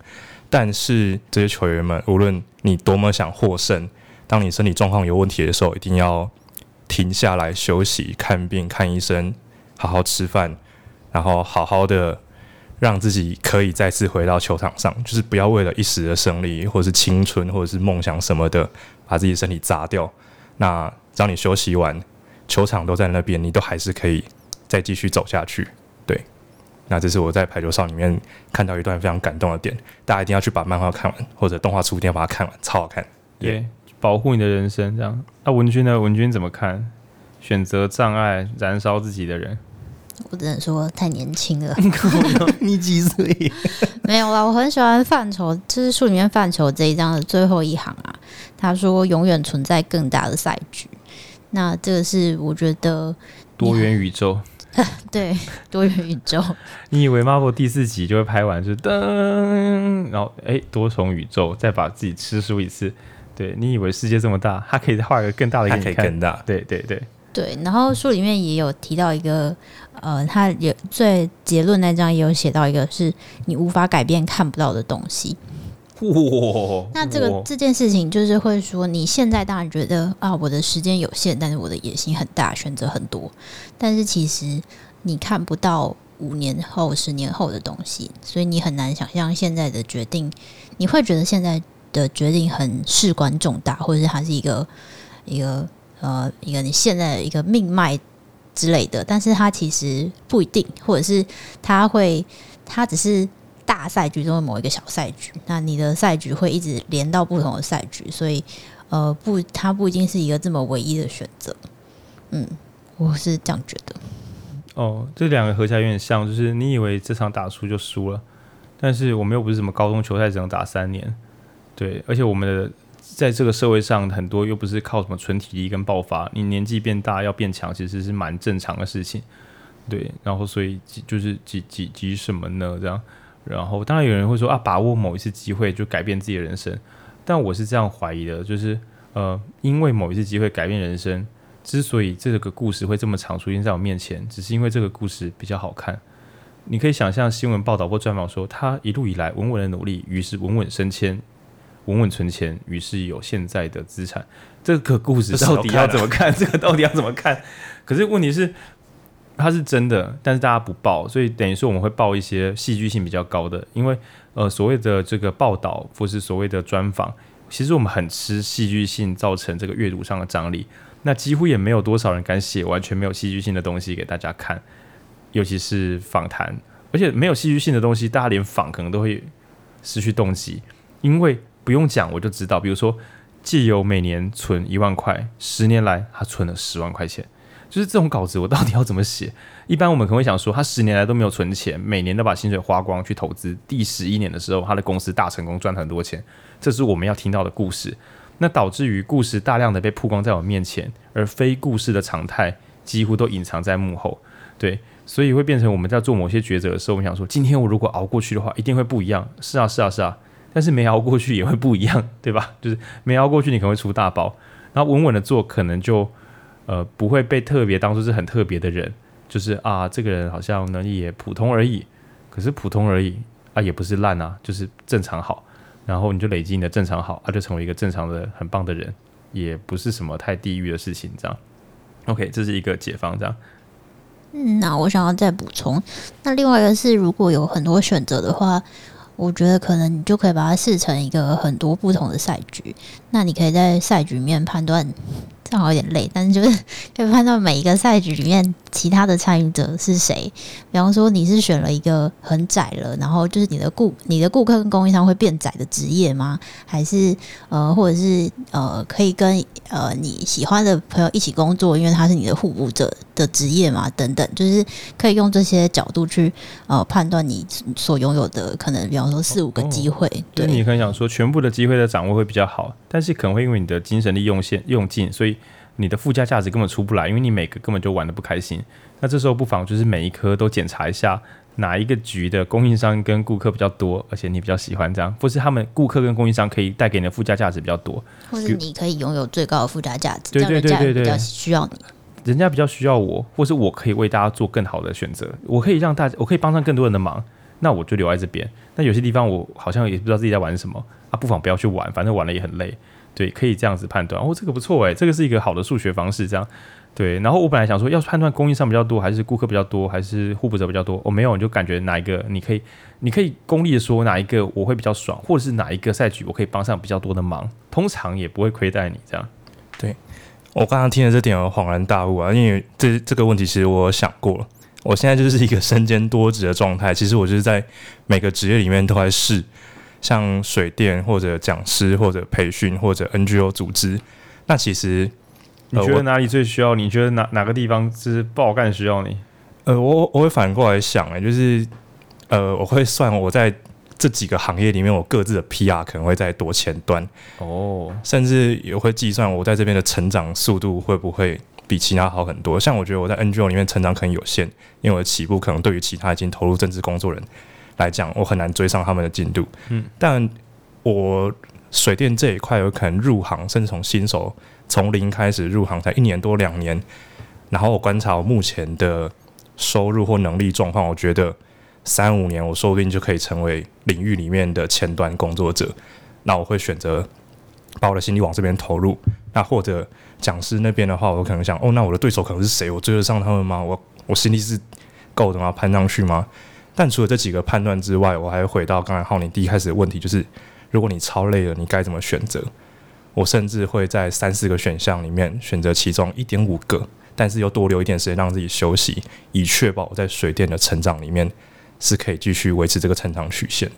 但是这些球员们，无论你多么想获胜，当你身体状况有问题的时候，一定要停下来休息、看病、看医生，好好吃饭，然后好好的让自己可以再次回到球场上。就是不要为了一时的胜利，或者是青春，或者是梦想什么的，把自己身体砸掉。那只要你休息完，球场都在那边，你都还是可以再继续走下去。对。那这是我在《排球少》里面看到一段非常感动的点，大家一定要去把漫画看完，或者动画书一定要把它看完，超好看。对，yeah, 保护你的人生这样。那、啊、文君呢？文君怎么看？选择障碍，燃烧自己的人，我只能说太年轻了。你几岁？没有啦，我很喜欢范畴，就是书里面范畴这一章的最后一行啊。他说：“永远存在更大的赛局。”那这个是我觉得多元宇宙。对，多元宇宙。你以为 Marvel 第四集就会拍完，就噔，然后哎，多重宇宙，再把自己吃书一次。对，你以为世界这么大，它可以画一个更大的给你看，更大。对对对对。然后书里面也有提到一个，呃，他有最结论那章也有写到一个，是你无法改变看不到的东西。哇！那这个这件事情就是会说，你现在当然觉得啊，我的时间有限，但是我的野心很大，选择很多。但是其实你看不到五年后、十年后的东西，所以你很难想象现在的决定。你会觉得现在的决定很事关重大，或者是它是一个一个呃一个你现在的一个命脉之类的。但是他其实不一定，或者是他会，他只是。大赛局中的某一个小赛局，那你的赛局会一直连到不同的赛局，所以呃不，他不一定是一个这么唯一的选择。嗯，我是这样觉得。哦，这两个合起来有点像，就是你以为这场打输就输了，但是我们又不是什么高中球赛只能打三年，对，而且我们的在这个社会上很多又不是靠什么纯体力跟爆发，你年纪变大要变强，其实是蛮正常的事情，对，然后所以就是急急急什么呢？这样。然后，当然有人会说啊，把握某一次机会就改变自己的人生，但我是这样怀疑的，就是呃，因为某一次机会改变人生，之所以这个故事会这么常出现在我面前，只是因为这个故事比较好看。你可以想象新闻报道或专访说，他一路以来稳稳的努力，于是稳稳升迁，稳稳存钱，于是有现在的资产。这个故事到底要怎么看？这个到底要怎么看？可是问题是。它是真的，但是大家不报，所以等于说我们会报一些戏剧性比较高的，因为呃所谓的这个报道或是所谓的专访，其实我们很吃戏剧性，造成这个阅读上的张力。那几乎也没有多少人敢写完全没有戏剧性的东西给大家看，尤其是访谈，而且没有戏剧性的东西，大家连访可能都会失去动机，因为不用讲我就知道，比如说借由每年存一万块，十年来他存了十万块钱。就是这种稿子，我到底要怎么写？一般我们可能会想说，他十年来都没有存钱，每年都把薪水花光去投资。第十一年的时候，他的公司大成功，赚很多钱。这是我们要听到的故事。那导致于故事大量的被曝光在我面前，而非故事的常态几乎都隐藏在幕后。对，所以会变成我们在做某些抉择的时候，我们想说，今天我如果熬过去的话，一定会不一样。是啊，是啊，是啊。但是没熬过去也会不一样，对吧？就是没熬过去，你可能会出大包。然后稳稳的做，可能就。呃，不会被特别当做是很特别的人，就是啊，这个人好像能力也普通而已，可是普通而已啊，也不是烂啊，就是正常好，然后你就累积你的正常好，啊，就成为一个正常的很棒的人，也不是什么太地狱的事情，这样。OK，这是一个解方，这样。嗯，那我想要再补充，那另外一个是，如果有很多选择的话，我觉得可能你就可以把它视成一个很多不同的赛局，那你可以在赛局里面判断。正好有点累，但是就是 可以判断每一个赛局里面其他的参与者是谁。比方说，你是选了一个很窄了，然后就是你的顾你的顾客跟供应商会变窄的职业吗？还是呃，或者是呃，可以跟呃你喜欢的朋友一起工作，因为他是你的互补者的职业嘛？等等，就是可以用这些角度去呃判断你所拥有的可能，比方说四五个机会。对，你可能想说全部的机会的掌握会比较好，但是可能会因为你的精神力用现用尽，所以。你的附加价值根本出不来，因为你每个根本就玩的不开心。那这时候不妨就是每一颗都检查一下，哪一个局的供应商跟顾客比较多，而且你比较喜欢这样，或是他们顾客跟供应商可以带给你的附加价值比较多，或是你可以拥有最高的附加价值，对对对对对，比较需要你，人家比较需要我，或是我可以为大家做更好的选择，我可以让大家，我可以帮上更多人的忙，那我就留在这边。那有些地方我好像也不知道自己在玩什么啊，不妨不要去玩，反正玩了也很累。对，可以这样子判断哦，这个不错诶，这个是一个好的数学方式。这样，对。然后我本来想说，要判断供应商比较多，还是顾客比较多，还是互补者比较多？我、没有，你就感觉哪一个你可以，你可以功利的说哪一个我会比较爽，或者是哪一个赛局我可以帮上比较多的忙，通常也不会亏待你这样。对，我刚刚听了这点，我恍然大悟啊，因为这这个问题其实我想过了，我现在就是一个身兼多职的状态，其实我就是在每个职业里面都在试。像水电或者讲师或者培训或者 NGO 组织，那其实你觉得哪里最需要你？觉得哪哪个地方是不好干需要你？呃，我我会反过来想，哎，就是呃，我会算我在这几个行业里面，我各自的 PR 可能会在多前端哦，甚至也会计算我在这边的成长速度会不会比其他好很多。像我觉得我在 NGO 里面成长可能有限，因为我的起步可能对于其他已经投入政治工作人来讲，我很难追上他们的进度。嗯，但我水电这一块有可能入行，甚至从新手从零开始入行才一年多两年，然后我观察我目前的收入或能力状况，我觉得三五年我说不定就可以成为领域里面的前端工作者。那我会选择把我的心力往这边投入。那或者讲师那边的话，我可能想，哦，那我的对手可能是谁？我追得上他们吗？我我心力是够的吗？攀上去吗？但除了这几个判断之外，我还回到刚才浩宁第一开始的问题，就是如果你超累了，你该怎么选择？我甚至会在三四个选项里面选择其中一点五个，但是又多留一点时间让自己休息，以确保我在水电的成长里面是可以继续维持这个成长曲线。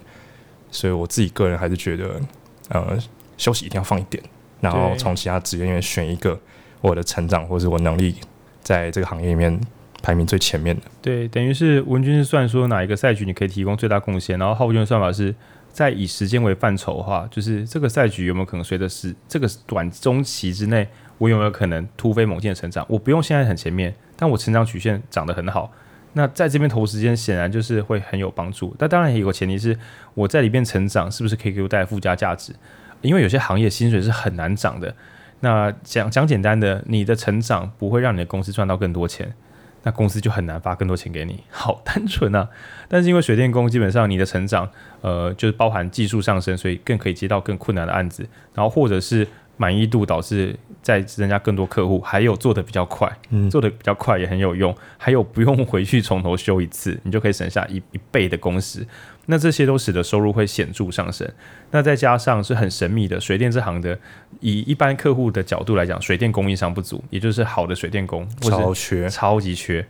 所以我自己个人还是觉得，呃，休息一定要放一点，然后从其他职业里面选一个我的成长或者我能力在这个行业里面。排名最前面的，对，等于是文军是算说哪一个赛局你可以提供最大贡献，然后浩军的算法是在以时间为范畴的话，就是这个赛局有没有可能随着时这个短中期之内，我有没有可能突飞猛进的成长？我不用现在很前面，但我成长曲线长得很好，那在这边投时间显然就是会很有帮助。但当然也有个前提是我在里面成长是不是可以给我带来附加价值？因为有些行业薪水是很难涨的。那讲讲简单的，你的成长不会让你的公司赚到更多钱。那公司就很难发更多钱给你，好单纯啊！但是因为水电工基本上你的成长，呃，就是包含技术上升，所以更可以接到更困难的案子，然后或者是满意度导致再增加更多客户，还有做的比较快，嗯，做的比较快也很有用，还有不用回去从头修一次，你就可以省下一一倍的工时。那这些都使得收入会显著上升。那再加上是很神秘的水电这行的，以一般客户的角度来讲，水电供应商不足，也就是好的水电工超缺，超级缺。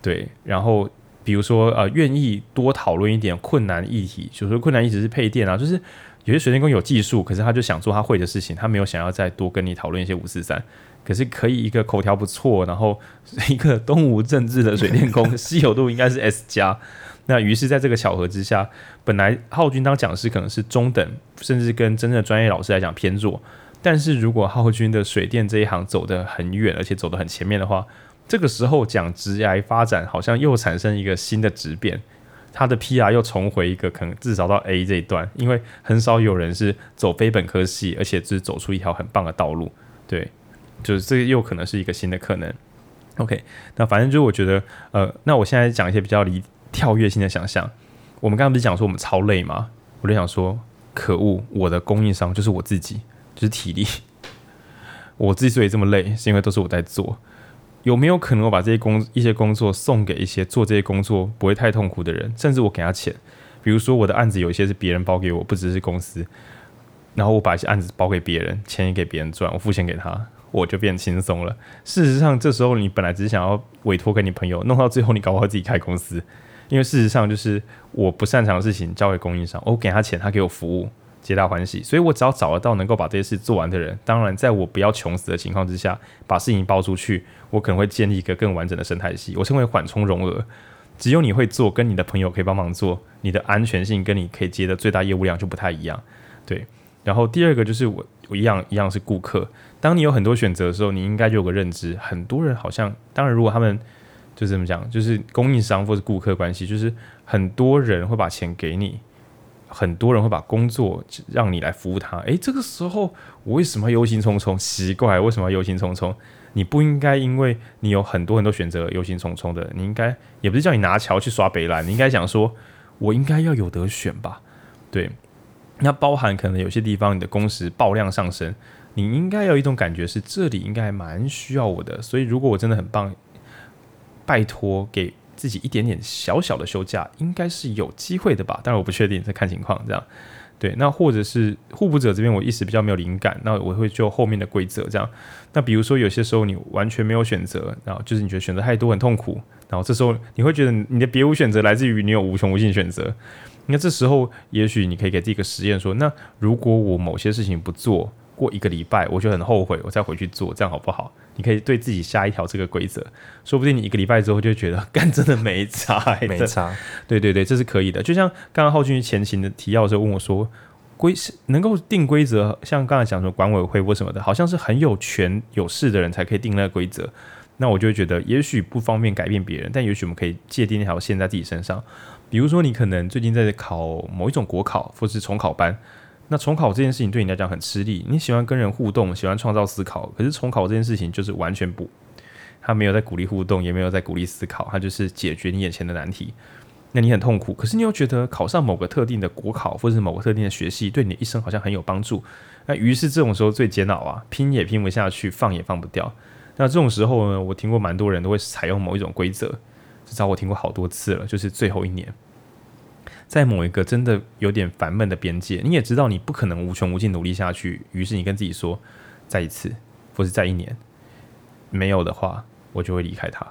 对，然后比如说呃，愿意多讨论一点困难议题，就是说困难议题是配电啊，就是有些水电工有技术，可是他就想做他会的事情，他没有想要再多跟你讨论一些五四三。可是可以一个口条不错，然后一个东吴政治的水电工，稀有度应该是 S 加。那于是，在这个巧合之下，本来浩君当讲师可能是中等，甚至跟真正的专业老师来讲偏弱。但是如果浩君的水电这一行走得很远，而且走得很前面的话，这个时候讲职涯发展，好像又产生一个新的质变，他的 PR 又重回一个可能至少到 A 这一段，因为很少有人是走非本科系，而且只走出一条很棒的道路。对，就是这又可能是一个新的可能。OK，那反正就是我觉得，呃，那我现在讲一些比较离。跳跃性的想象，我们刚刚不是讲说我们超累吗？我就想说，可恶，我的供应商就是我自己，就是体力。我之所以这么累，是因为都是我在做。有没有可能我把这些工一些工作送给一些做这些工作不会太痛苦的人，甚至我给他钱？比如说我的案子有一些是别人包给我，不只是公司，然后我把一些案子包给别人，钱也给别人赚，我付钱给他，我就变轻松了。事实上，这时候你本来只是想要委托给你朋友，弄到最后你搞不好自己开公司，因为事实上就是我不擅长的事情交给供应商，我给他钱，他给我服务。皆大欢喜，所以我只要找得到能够把这些事做完的人，当然在我不要穷死的情况之下，把事情包出去，我可能会建立一个更完整的生态系。我称为缓冲融合，只有你会做，跟你的朋友可以帮忙做，你的安全性跟你可以接的最大业务量就不太一样。对，然后第二个就是我我一样一样是顾客，当你有很多选择的时候，你应该就有个认知，很多人好像，当然如果他们就是怎么讲，就是供应商或是顾客关系，就是很多人会把钱给你。很多人会把工作让你来服务他，诶，这个时候我为什么忧心忡忡？奇怪，为什么忧心忡忡？你不应该因为你有很多很多选择忧心忡忡的，你应该也不是叫你拿桥去刷北蓝，你应该想说，我应该要有得选吧？对，那包含可能有些地方你的工时爆量上升，你应该有一种感觉是这里应该蛮需要我的，所以如果我真的很棒，拜托给。自己一点点小小的休假，应该是有机会的吧？但是我不确定，再看情况这样。对，那或者是互补者这边，我一时比较没有灵感，那我会就后面的规则这样。那比如说有些时候你完全没有选择，然后就是你觉得选择太多很痛苦，然后这时候你会觉得你的别无选择来自于你有无穷无尽选择。那这时候也许你可以给自己一个实验说，那如果我某些事情不做，过一个礼拜我就很后悔，我再回去做，这样好不好？你可以对自己下一条这个规则，说不定你一个礼拜之后就觉得干真的没差，欸，没差。对对对，这是可以的。就像刚刚浩俊前行的提要的时候问我说，规能够定规则，像刚才讲说管委会或什么的，好像是很有权有势的人才可以定那个规则。那我就会觉得，也许不方便改变别人，但也许我们可以界定那条线在自己身上。比如说，你可能最近在考某一种国考，或是重考班。那重考这件事情对你来讲很吃力，你喜欢跟人互动，喜欢创造思考，可是重考这件事情就是完全不，他没有在鼓励互动，也没有在鼓励思考，他就是解决你眼前的难题。那你很痛苦，可是你又觉得考上某个特定的国考或者是某个特定的学系，对你的一生好像很有帮助。那于是这种时候最煎熬啊，拼也拼不下去，放也放不掉。那这种时候呢，我听过蛮多人都会采用某一种规则，至少我听过好多次了，就是最后一年。在某一个真的有点烦闷的边界，你也知道你不可能无穷无尽努力下去，于是你跟自己说，再一次，或是再一年，没有的话，我就会离开他。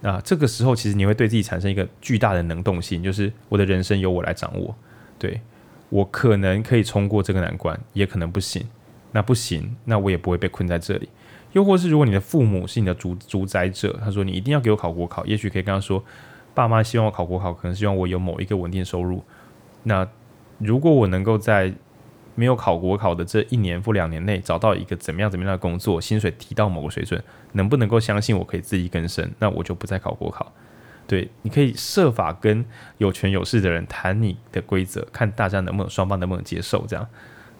那这个时候，其实你会对自己产生一个巨大的能动性，就是我的人生由我来掌握。对，我可能可以冲过这个难关，也可能不行。那不行，那我也不会被困在这里。又或是如果你的父母是你的主主宰者，他说你一定要给我考国考，也许可以跟他说。爸妈希望我考国考，可能希望我有某一个稳定收入。那如果我能够在没有考国考的这一年或两年内找到一个怎么样怎么样的工作，薪水提到某个水准，能不能够相信我可以自力更生？那我就不再考国考。对，你可以设法跟有权有势的人谈你的规则，看大家能不能双方能不能接受。这样，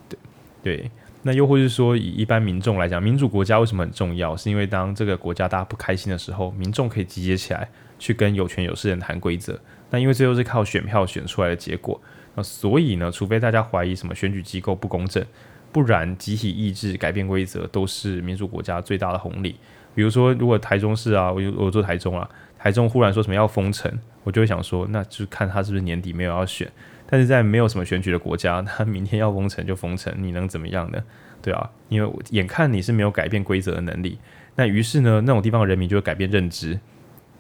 对对。那又或是说，以一般民众来讲，民主国家为什么很重要？是因为当这个国家大家不开心的时候，民众可以集结起来。去跟有权有势人谈规则，那因为最后是靠选票选出来的结果，那所以呢，除非大家怀疑什么选举机构不公正，不然集体意志改变规则都是民主国家最大的红利。比如说，如果台中市啊，我我做台中啊，台中忽然说什么要封城，我就会想说，那就看他是不是年底没有要选。但是在没有什么选举的国家，他明天要封城就封城，你能怎么样呢？对啊，因为眼看你是没有改变规则的能力，那于是呢，那种地方的人民就会改变认知。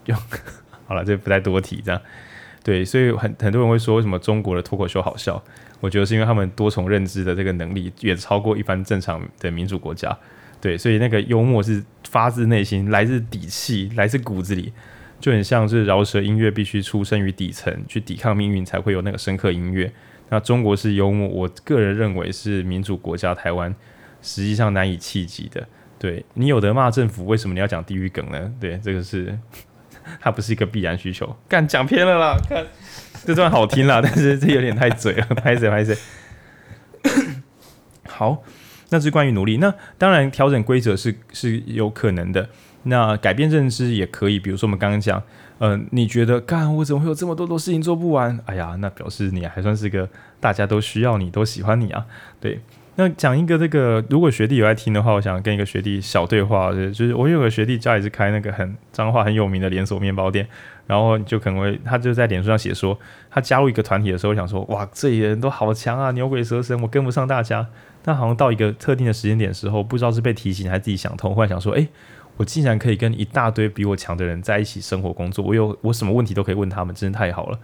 就 好了，这不再多提这样，对，所以很很多人会说，为什么中国的脱口秀好笑？我觉得是因为他们多重认知的这个能力远超过一般正常的民主国家，对，所以那个幽默是发自内心，来自底气，来自骨子里，就很像是饶舌音乐必须出生于底层，去抵抗命运才会有那个深刻音乐。那中国是幽默，我个人认为是民主国家台湾实际上难以企及的。对，你有得骂政府，为什么你要讲地狱梗呢？对，这个是。它不是一个必然需求，干讲偏了啦，看这段好听啦，但是这有点太嘴了，拍谁拍谁。好，那是关于努力。那当然调整规则是是有可能的，那改变认知也可以。比如说我们刚刚讲，嗯、呃，你觉得干我怎么会有这么多多事情做不完？哎呀，那表示你还算是个大家都需要你，都喜欢你啊，对。那讲一个这个，如果学弟有在听的话，我想跟一个学弟小对话，就是我有个学弟家里是开那个很彰化很有名的连锁面包店，然后就可能会他就在脸书上写说，他加入一个团体的时候想说，哇，这里人都好强啊，牛鬼蛇神，我跟不上大家。但好像到一个特定的时间点的时候，不知道是被提醒还是自己想通，忽然想说，哎，我竟然可以跟一大堆比我强的人在一起生活工作，我有我什么问题都可以问他们，真的太好了。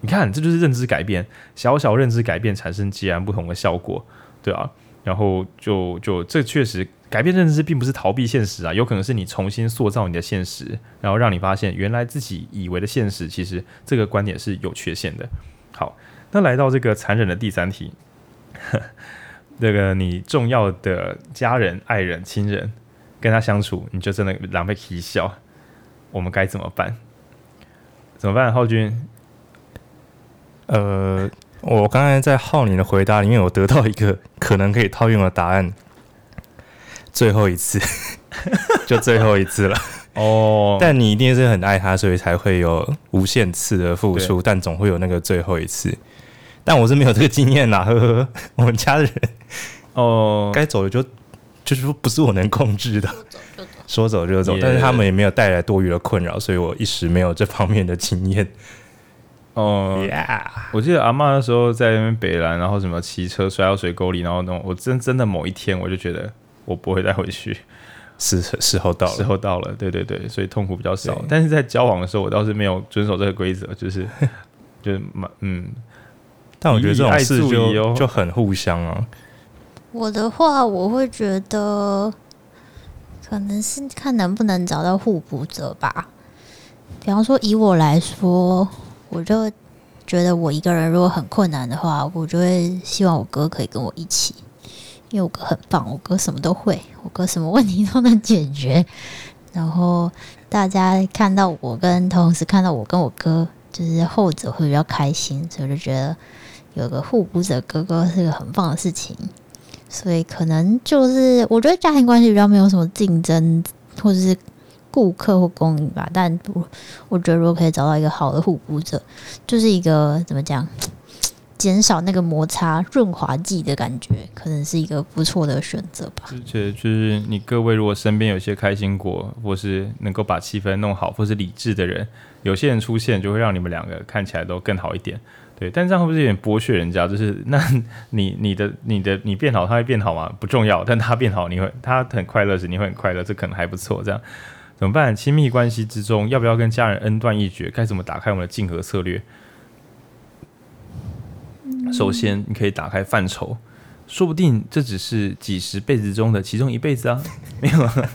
你看，这就是认知改变，小小认知改变产生截然不同的效果，对啊，然后就就这确实改变认知，并不是逃避现实啊，有可能是你重新塑造你的现实，然后让你发现原来自己以为的现实，其实这个观点是有缺陷的。好，那来到这个残忍的第三题，这个你重要的家人、爱人、亲人跟他相处，你就真的狼狈起笑，我们该怎么办？怎么办，浩君？呃，我刚才在浩宁的回答里面我得到一个可能可以套用的答案，最后一次，就最后一次了哦。但你一定是很爱他，所以才会有无限次的付出，但总会有那个最后一次。但我是没有这个经验啦，呵呵。我们家的人哦，该走的就就是说不是我能控制的，说走就走。但是他们也没有带来多余的困扰，所以我一时没有这方面的经验。哦.我记得阿妈那时候在那边北兰，然后什么骑车摔到水沟里，然后那种我真真的某一天我就觉得我不会再回去，时时候到了，时候到了，对对对，所以痛苦比较少。但是在交往的时候，我倒是没有遵守这个规则，就是 就是蛮嗯，但我觉得这种事就就很互相啊。我的话，我会觉得可能是看能不能找到互补者吧。比方说，以我来说。我就觉得我一个人如果很困难的话，我就会希望我哥可以跟我一起，因为我哥很棒，我哥什么都会，我哥什么问题都能解决。然后大家看到我跟同时看到我跟我哥，就是后者会比较开心，所以就觉得有个互补者哥哥是个很棒的事情。所以可能就是我觉得家庭关系比较没有什么竞争，或者是。顾客或供应吧，但不，我觉得如果可以找到一个好的互补者，就是一个怎么讲，减少那个摩擦润滑剂的感觉，可能是一个不错的选择吧。而且就是你各位如果身边有些开心果，或是能够把气氛弄好，或是理智的人，有些人出现就会让你们两个看起来都更好一点。对，但这样会不会有点剥削人家？就是那你你的你的你变好，他会变好吗？不重要，但他变好，你会他很快乐时，你会很快乐，这可能还不错。这样。怎么办？亲密关系之中，要不要跟家人恩断义绝？该怎么打开我们的竞合策略？首先，你可以打开范畴，说不定这只是几十辈子中的其中一辈子啊，没有啊，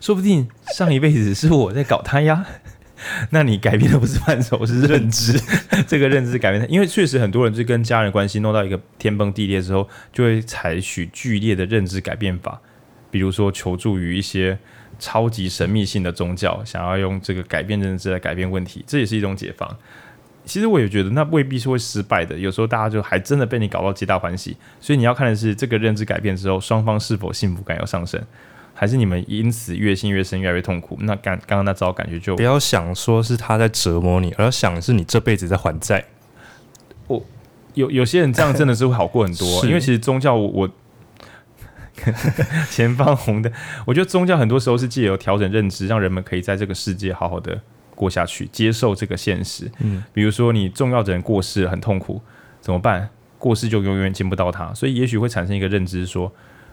说不定上一辈子是我在搞他呀。那你改变的不是范畴，是认知。这个认知改变，因为确实很多人就跟家人关系弄到一个天崩地裂之后，就会采取剧烈的认知改变法，比如说求助于一些。超级神秘性的宗教，想要用这个改变认知来改变问题，这也是一种解放。其实我也觉得那未必是会失败的，有时候大家就还真的被你搞到皆大欢喜。所以你要看的是这个认知改变之后，双方是否幸福感要上升，还是你们因此越陷越深，越来越痛苦。那刚刚刚那招感觉就不要想说是他在折磨你，而要想是你这辈子在还债。我有有些人这样真的是会好过很多，因为其实宗教我。我 前方红灯，我觉得宗教很多时候是借由调整认知，让人们可以在这个世界好好的过下去，接受这个现实。嗯，比如说你重要的人过世了，很痛苦，怎么办？过世就永远见不到他，所以也许会产生一个认知，说，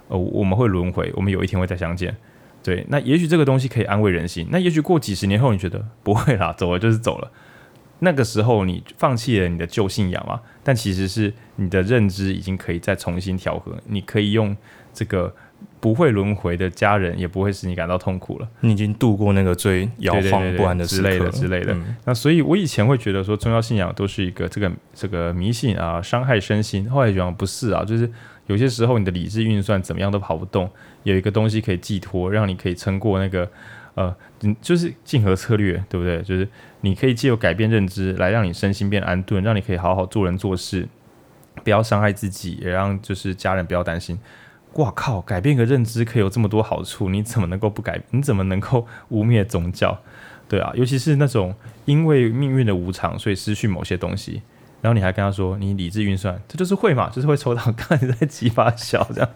呃，我们会轮回，我们有一天会再相见。对，那也许这个东西可以安慰人心。那也许过几十年后，你觉得不会啦，走了就是走了。那个时候你放弃了你的旧信仰嘛？但其实是你的认知已经可以再重新调和，你可以用。这个不会轮回的家人，也不会使你感到痛苦了。你已经度过那个最摇晃不安的时刻之类的之类的。嗯、那所以，我以前会觉得说，宗教信仰都是一个这个这个迷信啊，伤害身心。后来觉得不是啊，就是有些时候你的理智运算怎么样都跑不动，有一个东西可以寄托，让你可以撑过那个呃，就是竞合策略，对不对？就是你可以借由改变认知，来让你身心变安顿，让你可以好好做人做事，不要伤害自己，也让就是家人不要担心。哇靠！改变个认知可以有这么多好处，你怎么能够不改？你怎么能够污蔑宗教？对啊，尤其是那种因为命运的无常，所以失去某些东西，然后你还跟他说你理智运算，这就是会嘛，就是会抽到刚才在几把小这样，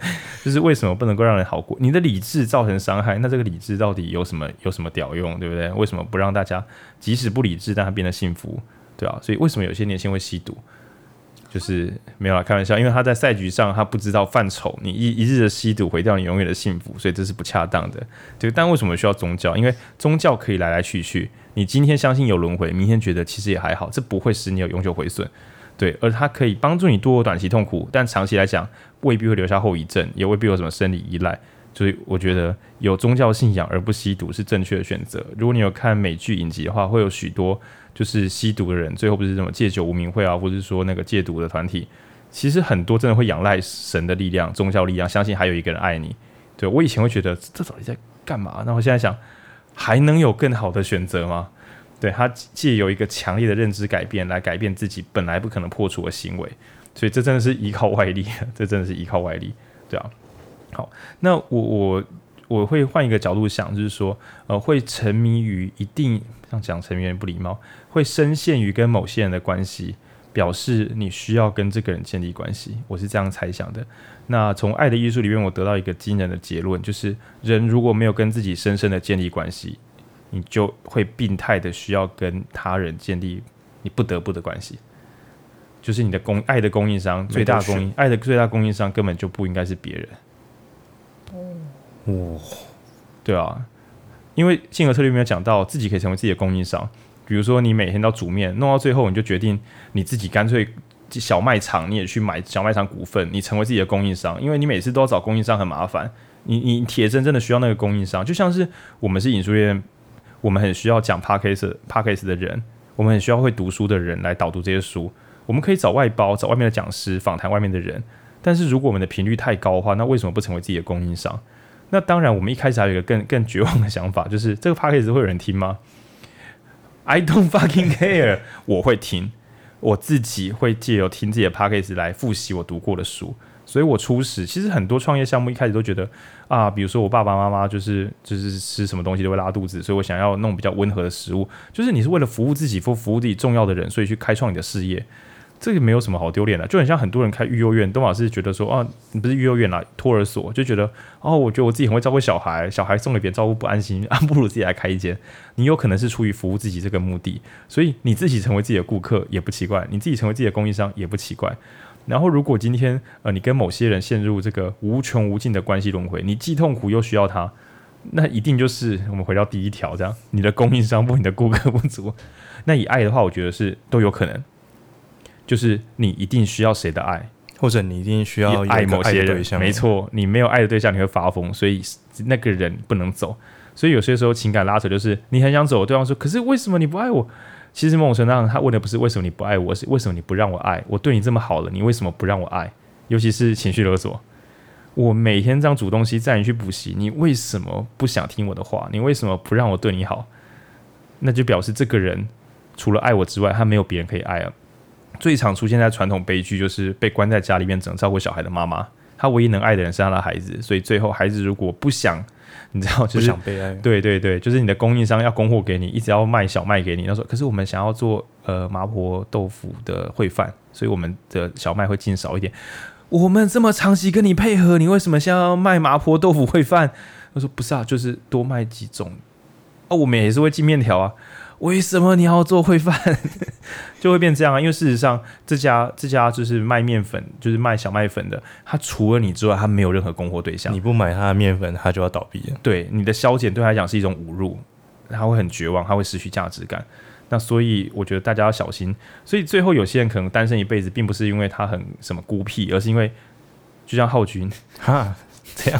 就是为什么不能够让人好过？你的理智造成伤害，那这个理智到底有什么有什么屌用，对不对？为什么不让大家即使不理智，但他变得幸福，对啊，所以为什么有些年轻人会吸毒？就是没有啦，开玩笑，因为他在赛局上他不知道犯丑，你一一日的吸毒毁掉你永远的幸福，所以这是不恰当的。对，但为什么需要宗教？因为宗教可以来来去去，你今天相信有轮回，明天觉得其实也还好，这不会使你有永久毁损。对，而它可以帮助你度过短期痛苦，但长期来讲未必会留下后遗症，也未必有什么生理依赖。所以我觉得有宗教信仰而不吸毒是正确的选择。如果你有看美剧影集的话，会有许多。就是吸毒的人，最后不是什么戒酒无名会啊，或者是说那个戒毒的团体，其实很多真的会仰赖神的力量、宗教力量，相信还有一个人爱你。对，我以前会觉得这到底在干嘛？那我现在想，还能有更好的选择吗？对，他借由一个强烈的认知改变来改变自己本来不可能破除的行为，所以这真的是依靠外力，这真的是依靠外力，对啊。好，那我我我会换一个角度想，就是说，呃，会沉迷于一定。这样讲成员不礼貌，会深陷于跟某些人的关系，表示你需要跟这个人建立关系。我是这样猜想的。那从《爱的艺术》里面，我得到一个惊人的结论，就是人如果没有跟自己深深的建立关系，你就会病态的需要跟他人建立你不得不的关系。就是你的供爱的供应商最大供应爱的最大供应商根本就不应该是别人。哦，对啊。因为性格策略没有讲到自己可以成为自己的供应商，比如说你每天都煮面，弄到最后你就决定你自己干脆小卖场你也去买小卖场股份，你成为自己的供应商，因为你每次都要找供应商很麻烦，你你铁真真的需要那个供应商，就像是我们是影书院，我们很需要讲 Podcast Podcast 的人，我们很需要会读书的人来导读这些书，我们可以找外包找外面的讲师访谈外面的人，但是如果我们的频率太高的话，那为什么不成为自己的供应商？那当然，我们一开始还有一个更更绝望的想法，就是这个 podcast 会有人听吗？I don't fucking care，我会听，我自己会借由听自己的 podcast 来复习我读过的书。所以我初始其实很多创业项目一开始都觉得啊，比如说我爸爸妈妈就是就是吃什么东西都会拉肚子，所以我想要弄比较温和的食物。就是你是为了服务自己或服务自己重要的人，所以去开创你的事业。这个没有什么好丢脸的，就很像很多人开育幼院，都老是觉得说啊，你不是育幼院啦，托儿所，就觉得哦，我觉得我自己很会照顾小孩，小孩送给别人照顾不安心，啊，不如自己来开一间。你有可能是出于服务自己这个目的，所以你自己成为自己的顾客也不奇怪，你自己成为自己的供应商也不奇怪。然后如果今天呃你跟某些人陷入这个无穷无尽的关系轮回，你既痛苦又需要他，那一定就是我们回到第一条这样，你的供应商不，你的顾客不足。那以爱的话，我觉得是都有可能。就是你一定需要谁的爱，或者你一定需要爱某些人。没错，你没有爱的对象，你会发疯，所以那个人不能走。所以有些时候情感拉扯，就是你很想走，对方说：“可是为什么你不爱我？”其实某种程度上，他问的不是为什么你不爱我，是为什么你不让我爱？我对你这么好了，你为什么不让我爱？尤其是情绪勒索。我每天这样煮东西，带你去补习，你为什么不想听我的话？你为什么不让我对你好？那就表示这个人除了爱我之外，他没有别人可以爱了。最常出现在传统悲剧，就是被关在家里面，只能照顾小孩的妈妈。她唯一能爱的人是她的孩子，所以最后孩子如果不想，你知道，就是想被爱。对对对，就是你的供应商要供货给你，一直要卖小麦给你。他说：“可是我们想要做呃麻婆豆腐的烩饭，所以我们的小麦会进少一点。我们这么长期跟你配合，你为什么想要卖麻婆豆腐烩饭？”他说：“不是啊，就是多卖几种。哦，我们也是会进面条啊。”为什么你要做烩饭？就会变这样啊？因为事实上，这家这家就是卖面粉，就是卖小麦粉的。他除了你之外，他没有任何供货对象。你不买他的面粉，他就要倒闭了。对，你的削减对他来讲是一种侮辱，他会很绝望，他会失去价值感。那所以我觉得大家要小心。所以最后有些人可能单身一辈子，并不是因为他很什么孤僻，而是因为就像浩君哈 这样，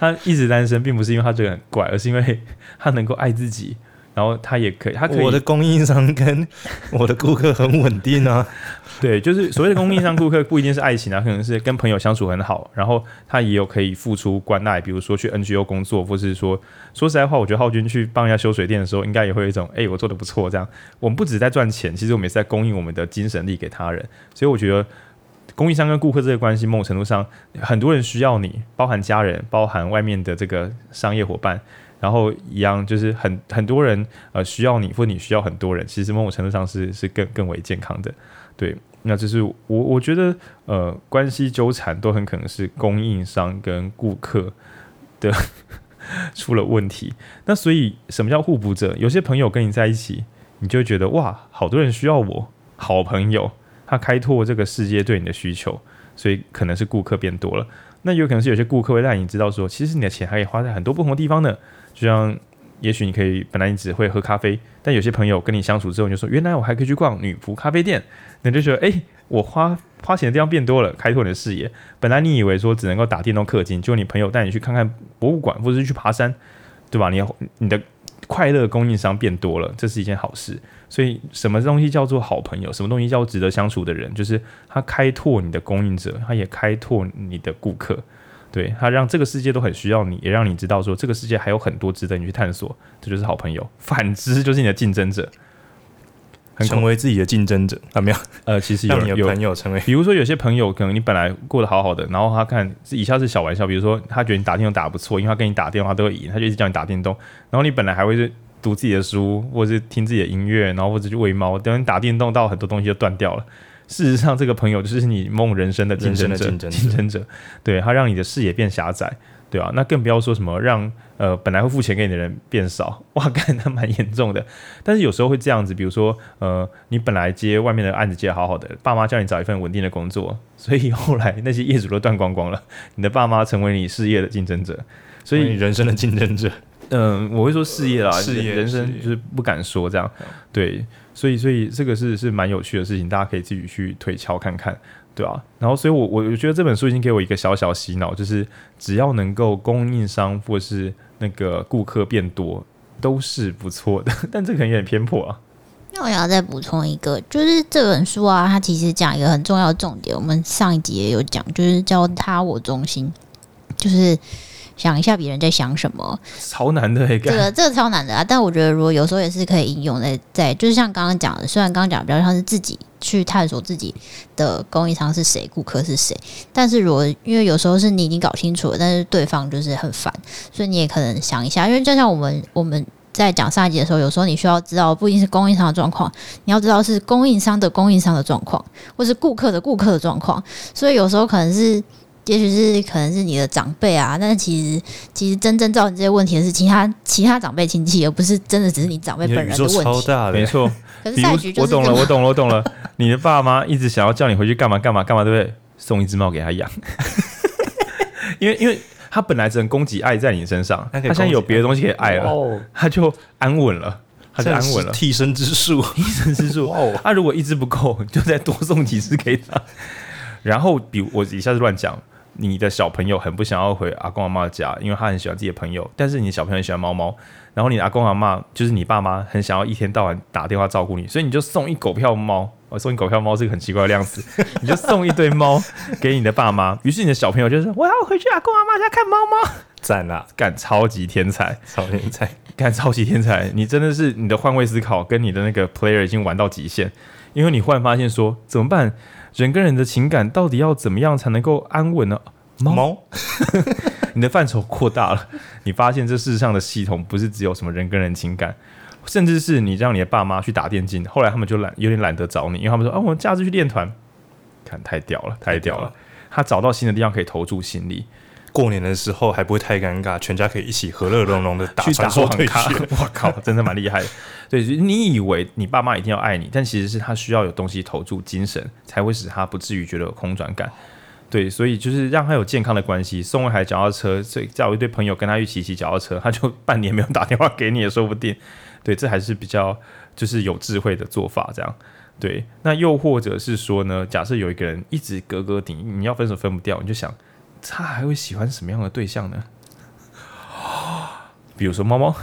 他一直单身，并不是因为他这个很怪，而是因为他能够爱自己。然后他也可以，他可以。我的供应商跟 我的顾客很稳定啊。对，就是所谓的供应商顾客不一定是爱情啊，可能是跟朋友相处很好，然后他也有可以付出关爱，比如说去 NGO 工作，或是说说实在话，我觉得浩君去帮人家修水电的时候，应该也会有一种，哎，我做的不错这样。我们不止在赚钱，其实我们也是在供应我们的精神力给他人。所以我觉得供应商跟顾客这个关系，某种程度上很多人需要你，包含家人，包含外面的这个商业伙伴。然后一样就是很很多人呃需要你，或你需要很多人，其实某种程度上是是更更为健康的。对，那就是我我觉得呃关系纠缠都很可能是供应商跟顾客的 出了问题。那所以什么叫互补者？有些朋友跟你在一起，你就会觉得哇，好多人需要我，好朋友，他开拓这个世界对你的需求，所以可能是顾客变多了。那有可能是有些顾客会让你知道说，其实你的钱还可以花在很多不同的地方呢。就像，也许你可以本来你只会喝咖啡，但有些朋友跟你相处之后，你就说，原来我还可以去逛女仆咖啡店，那就觉得，诶，我花花钱的地方变多了，开拓你的视野。本来你以为说只能够打电动氪金，就你朋友带你去看看博物馆，或者是去爬山，对吧？你你的快乐供应商变多了，这是一件好事。所以，什么东西叫做好朋友？什么东西叫值得相处的人？就是他开拓你的供应者，他也开拓你的顾客，对，他让这个世界都很需要你，也让你知道说这个世界还有很多值得你去探索，这就是好朋友。反之，就是你的竞争者，成为自己的竞争者，啊，没有？呃，其实 有你的朋友成为，比如说有些朋友可能你本来过得好好的，然后他看以下是小玩笑，比如说他觉得你打电动打得不错，因为他跟你打电话都会赢，他就一直叫你打电动，然后你本来还会是。读自己的书，或者是听自己的音乐，然后或者去喂猫。等你打电动到很多东西就断掉了。事实上，这个朋友就是你梦人生的竞争者，竞争，者。对，他让你的视野变狭窄，对吧、啊？那更不要说什么让呃本来会付钱给你的人变少。哇，干，那蛮严重的。但是有时候会这样子，比如说呃，你本来接外面的案子接得好好的，爸妈叫你找一份稳定的工作，所以后来那些业主都断光光了，你的爸妈成为你事业的竞争者，所以你 人生的竞争者。嗯，我会说事业啦，事业人生就是不敢说这样，对，所以所以这个是是蛮有趣的事情，大家可以自己去推敲看看，对、啊？然后，所以我我觉得这本书已经给我一个小小洗脑，就是只要能够供应商或是那个顾客变多，都是不错的。但这可能有点偏颇啊。那我要再补充一个，就是这本书啊，它其实讲一个很重要的重点，我们上一集也有讲，就是叫他我中心，就是。想一下别人在想什么，超难的。这个这个超难的啊！但我觉得，如果有时候也是可以应用在在，就是像刚刚讲的，虽然刚刚讲比较像是自己去探索自己的供应商是谁，顾客是谁，但是如果因为有时候是你已经搞清楚了，但是对方就是很烦，所以你也可能想一下，因为就像我们我们在讲上一集的时候，有时候你需要知道不一定是供应商的状况，你要知道是供应商的供应商的状况，或是顾客的顾客的状况，所以有时候可能是。也许是可能是你的长辈啊，但是其实其实真正造成这些问题的是其他其他长辈亲戚，而不是真的只是你长辈本人的问题。超大的，没错。可是赛局就是我懂了，我懂了，我懂了。你的爸妈一直想要叫你回去干嘛干嘛干嘛，对不对？送一只猫给他养，因为因为他本来只能供给爱在你身上，他现在有别的东西可以爱了，哦、他就安稳了，他就安稳了。替身之术，替身之术。哦，他如果一只不够，就再多送几只给他。然后，比如我一下子乱讲。你的小朋友很不想要回阿公阿妈家，因为他很喜欢自己的朋友。但是你的小朋友很喜欢猫猫，然后你的阿公阿妈就是你爸妈很想要一天到晚打电话照顾你，所以你就送一狗票猫。我送你狗票猫是个很奇怪的样子，你就送一堆猫给你的爸妈。于是你的小朋友就是：“我要回去阿公阿妈家看猫猫。”赞啦，干超级天才，超天才，干超级天才！你真的是你的换位思考跟你的那个 player 已经玩到极限，因为你忽然发现说怎么办？人跟人的情感到底要怎么样才能够安稳呢？猫，猫 你的范畴扩大了。你发现这世上的系统不是只有什么人跟人情感，甚至是你让你的爸妈去打电竞，后来他们就懒，有点懒得找你，因为他们说：“啊，我们假日去练团。”看太屌了，太屌了！他找到新的地方可以投注心力，过年的时候还不会太尴尬，全家可以一起和乐融融的打传说对决。我靠，真的蛮厉害的。对，你以为你爸妈一定要爱你，但其实是他需要有东西投注精神，才会使他不至于觉得有空转感。对，所以就是让他有健康的关系，送一台脚踏车，所以叫一堆朋友跟他一起骑脚踏车，他就半年没有打电话给你也说不定。对，这还是比较就是有智慧的做法，这样。对，那又或者是说呢，假设有一个人一直格格顶，你要分手分不掉，你就想他还会喜欢什么样的对象呢？比如说猫猫，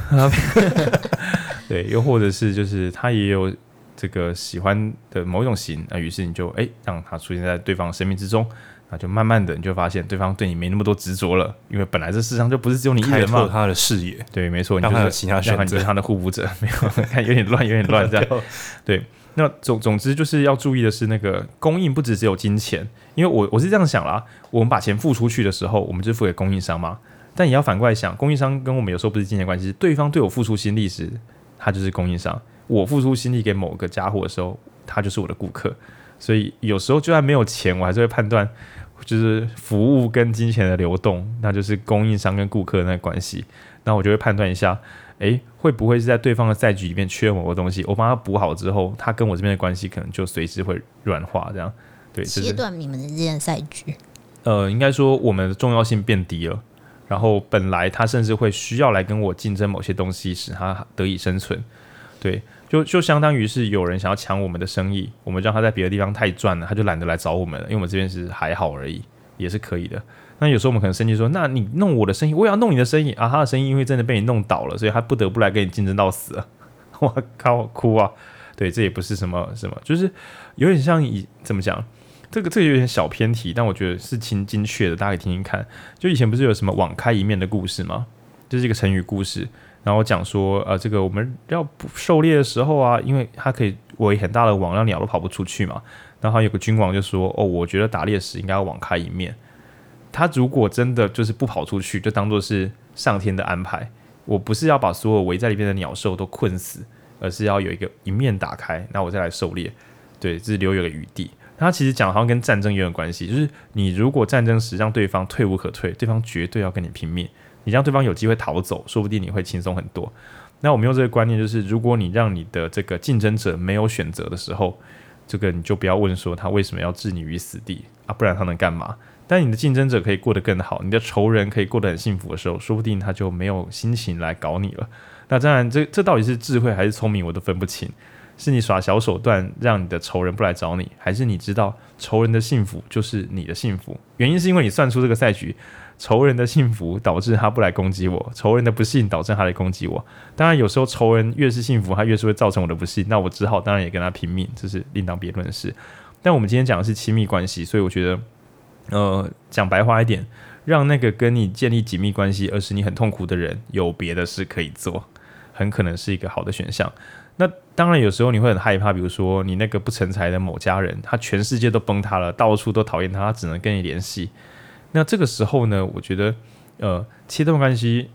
对，又或者是就是他也有这个喜欢的某一种型，那于是你就哎让他出现在对方的生命之中，那就慢慢的你就发现对方对你没那么多执着了，因为本来这世上就不是只有你一人嘛。他的视野，对，没错，你就是其他选择，就是他的互补者，没有看有点乱，有点乱这样，对。那总总之就是要注意的是，那个供应不只只有金钱，因为我我是这样想啦，我们把钱付出去的时候，我们就付给供应商嘛。但也要反过来想，供应商跟我们有时候不是金钱关系，对方对我付出心力时，他就是供应商；我付出心力给某个家伙的时候，他就是我的顾客。所以有时候就算没有钱，我还是会判断，就是服务跟金钱的流动，那就是供应商跟顾客的那个关系。那我就会判断一下，诶，会不会是在对方的赛局里面缺某个东西？我帮他补好之后，他跟我这边的关系可能就随时会软化，这样。对，切断你们的这件赛局。呃，应该说我们的重要性变低了。然后本来他甚至会需要来跟我竞争某些东西，使他得以生存。对，就就相当于是有人想要抢我们的生意，我们让他在别的地方太赚了，他就懒得来找我们了，因为我们这边是还好而已，也是可以的。那有时候我们可能生气说，那你弄我的生意，我也要弄你的生意啊！他的生意因为真的被你弄倒了，所以他不得不来跟你竞争到死了。我靠，哭啊！对，这也不是什么什么，就是有点像以怎么讲。这个这个有点小偏题，但我觉得是挺精确的，大家可以听听看。就以前不是有什么网开一面的故事吗？就是一个成语故事，然后讲说，呃，这个我们要狩猎的时候啊，因为它可以围很大的网，让鸟都跑不出去嘛。然后有个君王就说，哦，我觉得打猎时应该要网开一面。他如果真的就是不跑出去，就当做是上天的安排。我不是要把所有围在里面的鸟兽都困死，而是要有一个一面打开，那我再来狩猎。对，这是留有个余地。他其实讲好像跟战争也有关系，就是你如果战争时让对方退无可退，对方绝对要跟你拼命，你让对方有机会逃走，说不定你会轻松很多。那我们用这个观念，就是如果你让你的这个竞争者没有选择的时候，这个你就不要问说他为什么要置你于死地啊，不然他能干嘛？但你的竞争者可以过得更好，你的仇人可以过得很幸福的时候，说不定他就没有心情来搞你了。那当然，这这到底是智慧还是聪明，我都分不清。是你耍小手段让你的仇人不来找你，还是你知道仇人的幸福就是你的幸福？原因是因为你算出这个赛局，仇人的幸福导致他不来攻击我，仇人的不幸导致他来攻击我。当然，有时候仇人越是幸福，他越是会造成我的不幸，那我只好当然也跟他拼命，这是另当别论的事。但我们今天讲的是亲密关系，所以我觉得，呃，讲白话一点，让那个跟你建立紧密关系而使你很痛苦的人有别的事可以做，很可能是一个好的选项。那当然，有时候你会很害怕，比如说你那个不成才的某家人，他全世界都崩塌了，到处都讨厌他，他只能跟你联系。那这个时候呢，我觉得，呃，切断关系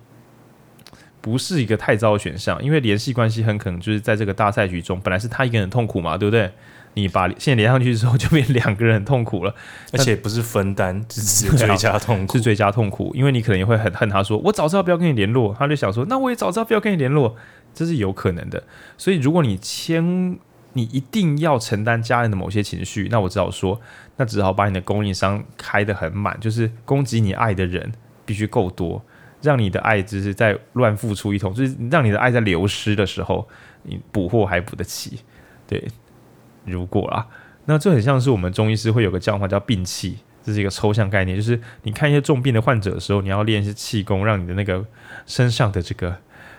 不是一个太糟的选项，因为联系关系很可能就是在这个大赛局中，本来是他一个人痛苦嘛，对不对？你把线连上去之后，就变两个人很痛苦了，而且不是分担，只是 追加痛苦，是追加痛苦，因为你可能也会很恨他说，我早知道不要跟你联络，他就想说，那我也早知道不要跟你联络。这是有可能的，所以如果你签，你一定要承担家人的某些情绪，那我只好说，那只好把你的供应商开得很满，就是供给你爱的人必须够多，让你的爱只是在乱付出一通，就是让你的爱在流失的时候，你补货还补得起。对，如果啊，那这很像是我们中医师会有个叫法叫病气，这是一个抽象概念，就是你看一些重病的患者的时候，你要练一些气功，让你的那个身上的这个。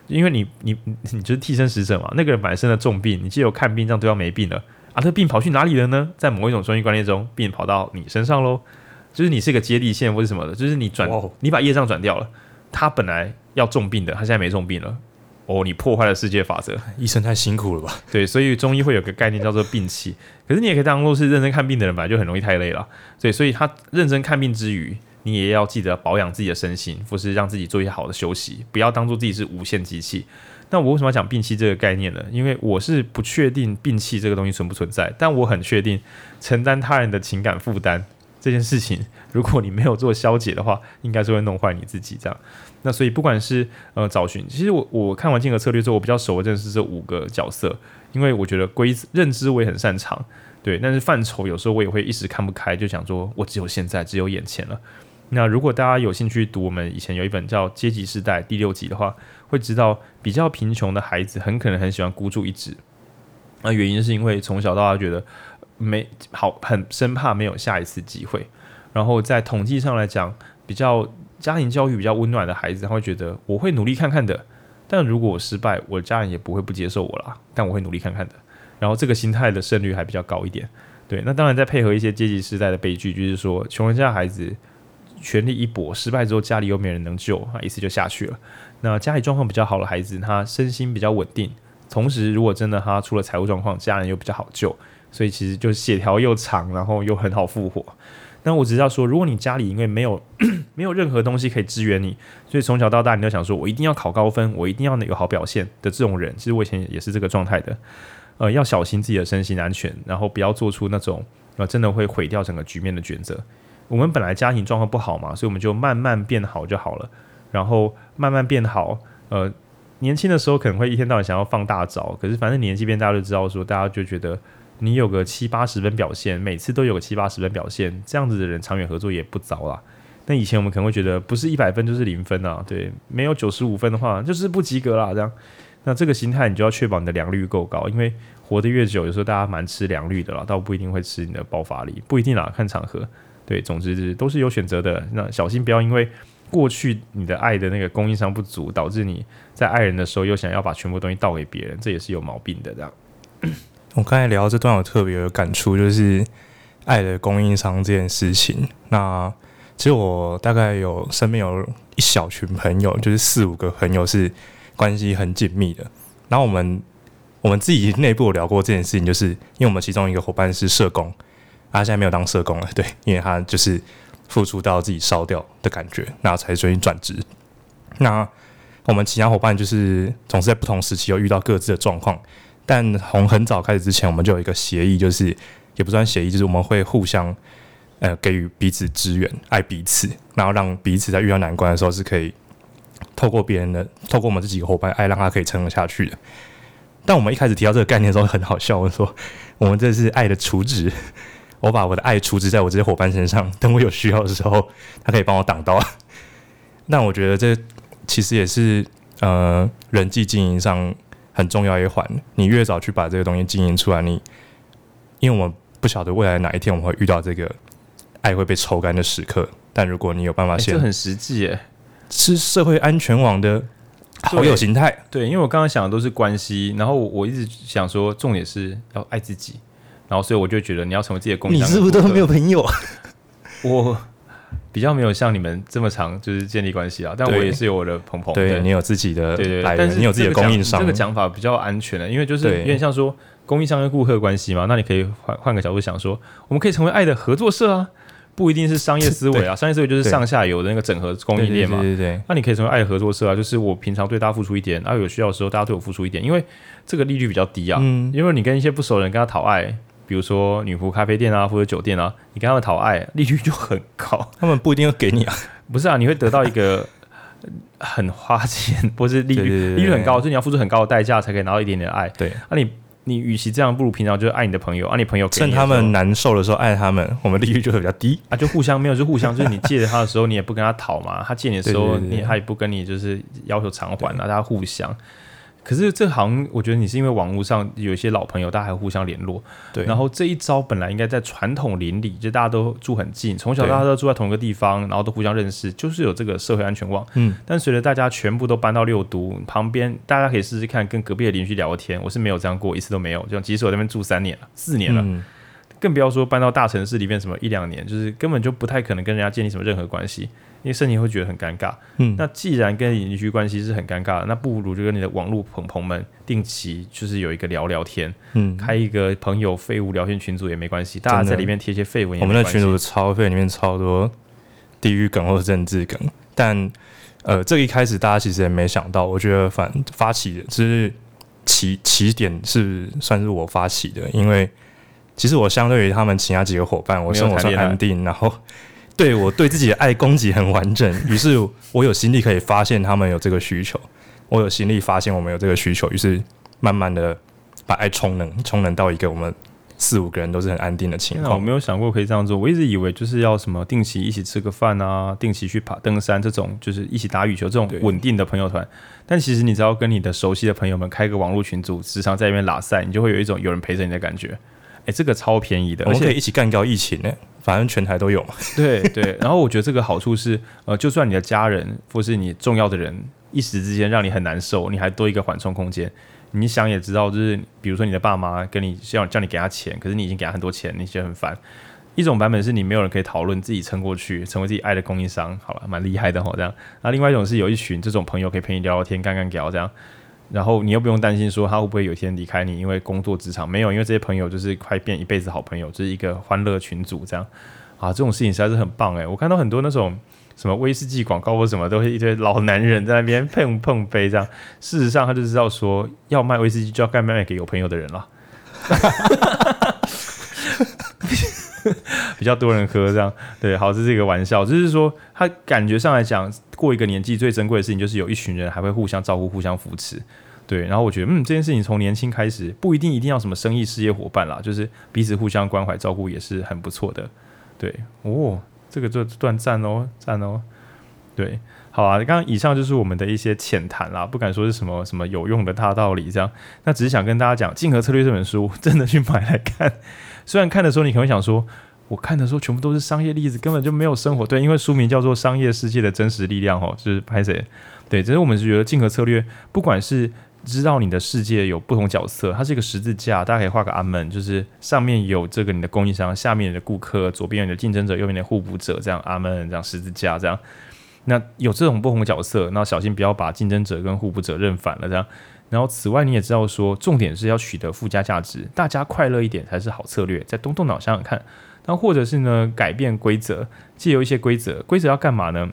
因为你你 你就是替身使者嘛，那个人本身的重病，你既有看病让对方没病了啊，这病跑去哪里了呢？在某一种中医观念中，病跑到你身上喽，就是你是一个接地线或者什么的，就是你转你把业障转掉了，他本来要重病的，他现在没重病了，哦，你破坏了世界法则，医生太辛苦了吧？对，所以中医会有个概念叫做病气，可是你也可以当做是认真看病的人本来就很容易太累了，对，所以他认真看病之余。你也要记得保养自己的身心，或是让自己做一些好的休息，不要当做自己是无限机器。那我为什么要讲摒弃这个概念呢？因为我是不确定摒弃这个东西存不存在，但我很确定承担他人的情感负担这件事情，如果你没有做消解的话，应该是会弄坏你自己这样。那所以不管是呃找寻，其实我我看完竞合策略之后，我比较熟的认识这五个角色，因为我觉得规认知我也很擅长，对，但是范畴有时候我也会一时看不开，就想说我只有现在，只有眼前了。那如果大家有兴趣读我们以前有一本叫《阶级世代》第六集的话，会知道比较贫穷的孩子很可能很喜欢孤注一掷。那原因是因为从小到大觉得没好，很生怕没有下一次机会。然后在统计上来讲，比较家庭教育比较温暖的孩子，他会觉得我会努力看看的。但如果我失败，我家人也不会不接受我啦。但我会努力看看的。然后这个心态的胜率还比较高一点。对，那当然再配合一些阶级世代的悲剧，就是说穷人家的孩子。全力一搏，失败之后家里又没人能救，啊，一次就下去了。那家里状况比较好的孩子，他身心比较稳定，同时如果真的他出了财务状况，家人又比较好救，所以其实就血条又长，然后又很好复活。那我只是要说，如果你家里因为没有 没有任何东西可以支援你，所以从小到大你都想说，我一定要考高分，我一定要有好表现的这种人，其实我以前也是这个状态的。呃，要小心自己的身心安全，然后不要做出那种呃真的会毁掉整个局面的抉择。我们本来家庭状况不好嘛，所以我们就慢慢变好就好了，然后慢慢变好。呃，年轻的时候可能会一天到晚想要放大招，可是反正年纪变大就知道说，大家就觉得。你有个七八十分表现，每次都有个七八十分表现，这样子的人长远合作也不糟啦。但以前我们可能会觉得，不是一百分就是零分啊，对，没有九十五分的话就是不及格啦。这样，那这个心态你就要确保你的良率够高，因为活得越久，有时候大家蛮吃良率的啦，倒不一定会吃你的爆发力，不一定啦，看场合。对，总之是都是有选择的。那小心不要因为过去你的爱的那个供应商不足，导致你在爱人的时候又想要把全部东西倒给别人，这也是有毛病的。这样。我刚才聊这段，我特别有感触，就是爱的供应商这件事情。那其实我大概有身边有一小群朋友，就是四五个朋友是关系很紧密的。然后我们我们自己内部有聊过这件事情，就是因为我们其中一个伙伴是社工，他现在没有当社工了，对，因为他就是付出到自己烧掉的感觉，然后才决定转职。那我们其他伙伴就是总是在不同时期有遇到各自的状况。但从很早开始之前，我们就有一个协议，就是也不算协议，就是我们会互相呃给予彼此支援，爱彼此，然后让彼此在遇到难关的时候是可以透过别人的，透过我们这几个伙伴爱，让他可以撑得下去的。但我们一开始提到这个概念的时候很好笑，我说我们这是爱的储值，我把我的爱储值在我这些伙伴身上，等我有需要的时候，他可以帮我挡刀。那我觉得这其实也是呃人际经营上。很重要一环，你越早去把这个东西经营出来，你因为我们不晓得未来哪一天我们会遇到这个爱会被抽干的时刻，但如果你有办法先，这很实际耶，是社会安全网的好友形态。对，因为我刚刚想的都是关系，然后我一直想说，重点是要爱自己，然后所以我就觉得你要成为自己的公。你是不是都没有朋友？我。比较没有像你们这么长，就是建立关系啊。但我也是有我的朋朋，对，对你有自己的，对对。但是你有自己的供应商，这个讲法比较安全的，因为就是有点像说供应商跟顾客关系嘛。那你可以换换个角度想说，我们可以成为爱的合作社啊，不一定是商业思维啊。商业思维就是上下游的那个整合供应链嘛。对对对。那你可以成为爱的合作社啊，就是我平常对大家付出一点，然后有需要的时候大家对我付出一点，因为这个利率比较低啊。嗯。因为你跟一些不熟的人跟他讨爱。比如说女仆咖啡店啊，或者酒店啊，你跟他们讨爱，利率就很高。他们不一定会给你啊，不是啊，你会得到一个很花钱，不是利率，利率很高，所以你要付出很高的代价才可以拿到一点点爱。对，那、啊、你你与其这样，不如平常就是爱你的朋友，啊，你朋友趁他们难受的时候爱他们，我们利率就会比较低 啊，就互相没有，就互相，就是你借着他的时候，你也不跟他讨嘛，他借你的时候，你他也不跟你就是要求偿还啊，大家互相。可是这行，我觉得你是因为网络上有一些老朋友，大家还互相联络。对。然后这一招本来应该在传统邻里，就大家都住很近，从小到大家都住在同一个地方，然后都互相认识，就是有这个社会安全网。嗯。但随着大家全部都搬到六都旁边，大家可以试试看跟隔壁的邻居聊个天。我是没有这样过，一次都没有。就像即使我在那边住三年了，四年了。嗯更不要说搬到大城市里面，什么一两年，就是根本就不太可能跟人家建立什么任何关系，因为身体会觉得很尴尬。嗯，那既然跟邻居关系是很尴尬的，那不如就跟你的网络朋朋们定期就是有一个聊聊天，嗯，开一个朋友废物聊天群组也没关系，大家在里面贴一些废文。我们的群组超废，里面超多地域梗或者政治梗，但呃，这一开始大家其实也没想到，我觉得反发起的，就是起起点是算是我发起的，因为。其实我相对于他们其他几个伙伴，我生活上安定，然后对我对自己的爱供给很完整，于是我有心力可以发现他们有这个需求，我有心力发现我们有这个需求，于是慢慢的把爱充能，充能到一个我们四五个人都是很安定的情况。我没有想过可以这样做，我一直以为就是要什么定期一起吃个饭啊，定期去爬登山这种，就是一起打羽球这种稳定的朋友团。但其实你只要跟你的熟悉的朋友们开个网络群组，时常在里面拉赛，你就会有一种有人陪着你的感觉。哎、欸，这个超便宜的，我们可以一起干掉疫情呢。反正全台都有嘛。对对，然后我觉得这个好处是，呃，就算你的家人或是你重要的人一时之间让你很难受，你还多一个缓冲空间。你想也知道，就是比如说你的爸妈跟你叫叫你给他钱，可是你已经给他很多钱，你觉得很烦。一种版本是你没有人可以讨论，自己撑过去，成为自己爱的供应商，好了，蛮厉害的哈。这样，那另外一种是有一群这种朋友可以陪你聊聊天、干干聊这样。然后你又不用担心说他会不会有一天离开你，因为工作职场没有，因为这些朋友就是快变一辈子好朋友，就是一个欢乐群组这样。啊，这种事情实在是很棒哎！我看到很多那种什么威士忌广告或什么，都会一堆老男人在那边碰碰杯这样。事实上，他就知道说，要卖威士忌就要该卖卖给有朋友的人了。比较多人喝这样，对，好，这是一个玩笑，就是说他感觉上来讲，过一个年纪最珍贵的事情就是有一群人还会互相照顾、互相扶持。对，然后我觉得，嗯，这件事情从年轻开始，不一定一定要什么生意事业伙伴啦，就是彼此互相关怀照顾也是很不错的。对，哦，这个就断赞哦，赞哦。对，好啊，刚刚以上就是我们的一些浅谈啦，不敢说是什么什么有用的大道理这样，那只是想跟大家讲《竞合策略》这本书，真的去买来看。虽然看的时候你可能会想说，我看的时候全部都是商业例子，根本就没有生活。对，因为书名叫做《商业世界的真实力量》哦，就是拍谁？对，只是我们是觉得竞合策略，不管是知道你的世界有不同角色，它是一个十字架，大家可以画个阿门，就是上面有这个你的供应商，下面的顾客，左边有你的竞争者，右边的互补者，这样阿门，这样十字架这样。那有这种不同的角色，那小心不要把竞争者跟互补者认反了这样。然后此外你也知道说，重点是要取得附加价值，大家快乐一点才是好策略。再动动脑想想看，那或者是呢，改变规则，借由一些规则，规则要干嘛呢？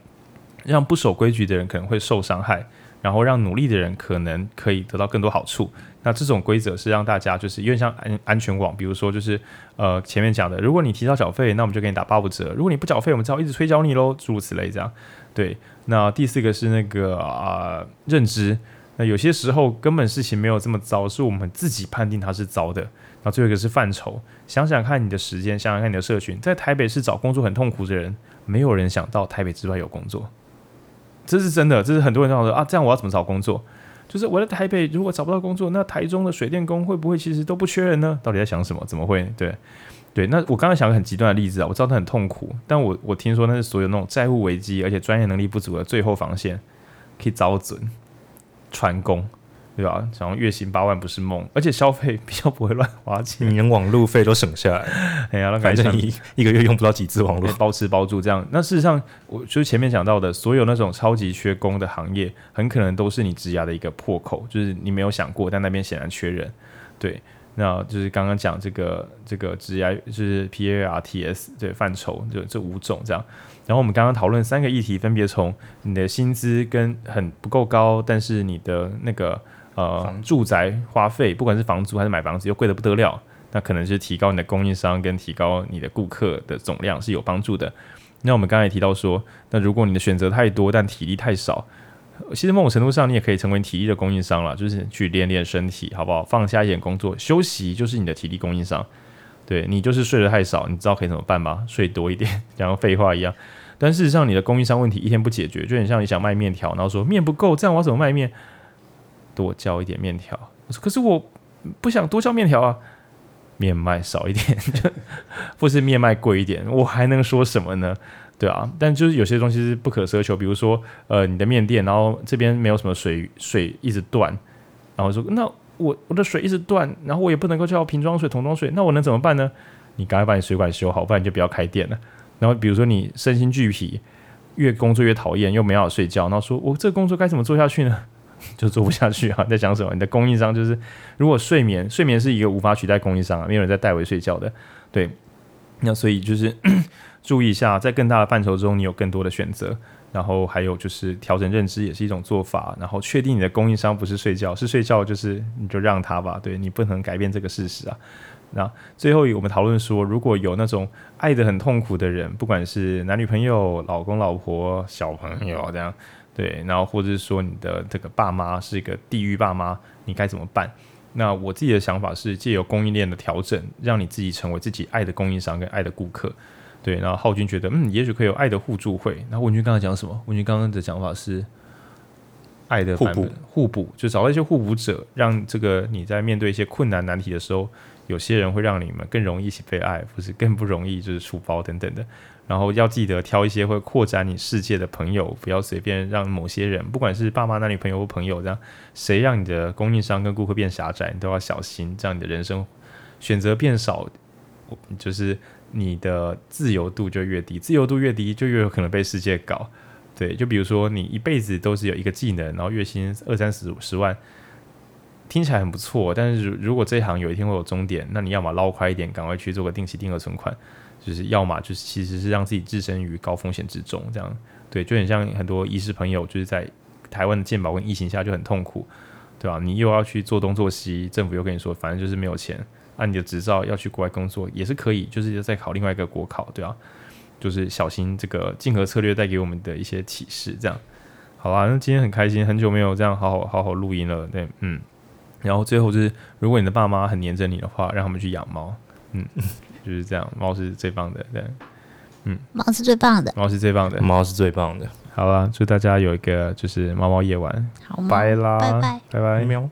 让不守规矩的人可能会受伤害。然后让努力的人可能可以得到更多好处。那这种规则是让大家就是有点像安安全网，比如说就是呃前面讲的，如果你提早缴费，那我们就给你打八五折；如果你不缴费，我们只好一直催缴你喽，诸如此类这样。对，那第四个是那个啊、认知。那有些时候根本事情没有这么糟，是我们自己判定它是糟的。那最后一个是范畴，想想看你的时间，想想看你的社群，在台北市找工作很痛苦的人，没有人想到台北之外有工作。这是真的，这是很多人这样说啊，这样我要怎么找工作？就是我在台北如果找不到工作，那台中的水电工会不会其实都不缺人呢？到底在想什么？怎么会？对对，那我刚才想个很极端的例子啊，我知道他很痛苦，但我我听说那是所有那种债务危机而且专业能力不足的最后防线，可以找准船工。对吧？想要月薪八万不是梦，而且消费比较不会乱花钱，你连网路费都省下来。哎呀，那反正你一个月用不到几次网络，包吃包住这样。那事实上，我就是前面讲到的，所有那种超级缺工的行业，很可能都是你职涯的一个破口，就是你没有想过，但那边显然缺人。对，那就是刚刚讲这个这个职涯，就是 P A R T S 对范畴，就这五种这样。然后我们刚刚讨论三个议题，分别从你的薪资跟很不够高，但是你的那个。呃，住宅花费，不管是房租还是买房子，又贵得不得了，那可能是提高你的供应商跟提高你的顾客的总量是有帮助的。那我们刚才提到说，那如果你的选择太多，但体力太少，其实某种程度上你也可以成为体力的供应商了，就是去练练身体，好不好？放下一点工作，休息就是你的体力供应商。对，你就是睡得太少，你知道可以怎么办吗？睡多一点，像废话一样。但事实上，你的供应商问题一天不解决，就很像你想卖面条，然后说面不够，这样我怎么卖面？多叫一点面条，我说可是我不想多叫面条啊，面卖少一点，或是面卖贵一点，我还能说什么呢？对啊，但就是有些东西是不可奢求，比如说呃你的面店，然后这边没有什么水，水一直断，然后说那我我的水一直断，然后我也不能够叫瓶装水、桶装水，那我能怎么办呢？你赶快把你水管修好，不然你就不要开店了。然后比如说你身心俱疲，越工作越讨厌，又没好睡觉，然后说我这工作该怎么做下去呢？就做不下去啊！在讲什么？你的供应商就是，如果睡眠，睡眠是一个无法取代供应商啊，没有人在代为睡觉的。对，那所以就是 注意一下，在更大的范畴中，你有更多的选择。然后还有就是调整认知也是一种做法。然后确定你的供应商不是睡觉，是睡觉，就是你就让他吧。对，你不能改变这个事实啊。那最后我们讨论说，如果有那种爱得很痛苦的人，不管是男女朋友、老公、老婆、小朋友这样。对，然后或者是说你的这个爸妈是一个地狱爸妈，你该怎么办？那我自己的想法是借由供应链的调整，让你自己成为自己爱的供应商跟爱的顾客。对，然后浩君觉得，嗯，也许可以有爱的互助会。那文君刚才讲什么？文君刚刚的讲法是爱的互补，互补就找到一些互补者，让这个你在面对一些困难难题的时候，有些人会让你们更容易一起被爱，或是更不容易就是出包等等的。然后要记得挑一些会扩展你世界的朋友，不要随便让某些人，不管是爸妈、男女朋友或朋友，这样谁让你的供应商跟顾客变狭窄，你都要小心。这样你的人生选择变少，就是你的自由度就越低，自由度越低，就越有可能被世界搞。对，就比如说你一辈子都是有一个技能，然后月薪二三十、五十万，听起来很不错。但是如如果这一行有一天会有终点，那你要么捞快一点，赶快去做个定期定额存款。就是要么就是其实是让自己置身于高风险之中，这样对，就很像很多医师朋友就是在台湾的健保跟疫情下就很痛苦，对吧？你又要去做东做西，政府又跟你说反正就是没有钱，按、啊、你的执照要去国外工作也是可以，就是再考另外一个国考，对啊，就是小心这个竞合策略带给我们的一些启示，这样好啊，那今天很开心，很久没有这样好好好好录音了，对，嗯，然后最后就是如果你的爸妈很黏着你的话，让他们去养猫，嗯。就是这样，猫是最棒的，对，嗯，猫是最棒的，猫是最棒的，猫是最棒的。好了，祝大家有一个就是猫猫夜晚，好吗？拜啦，拜拜，拜拜，喵。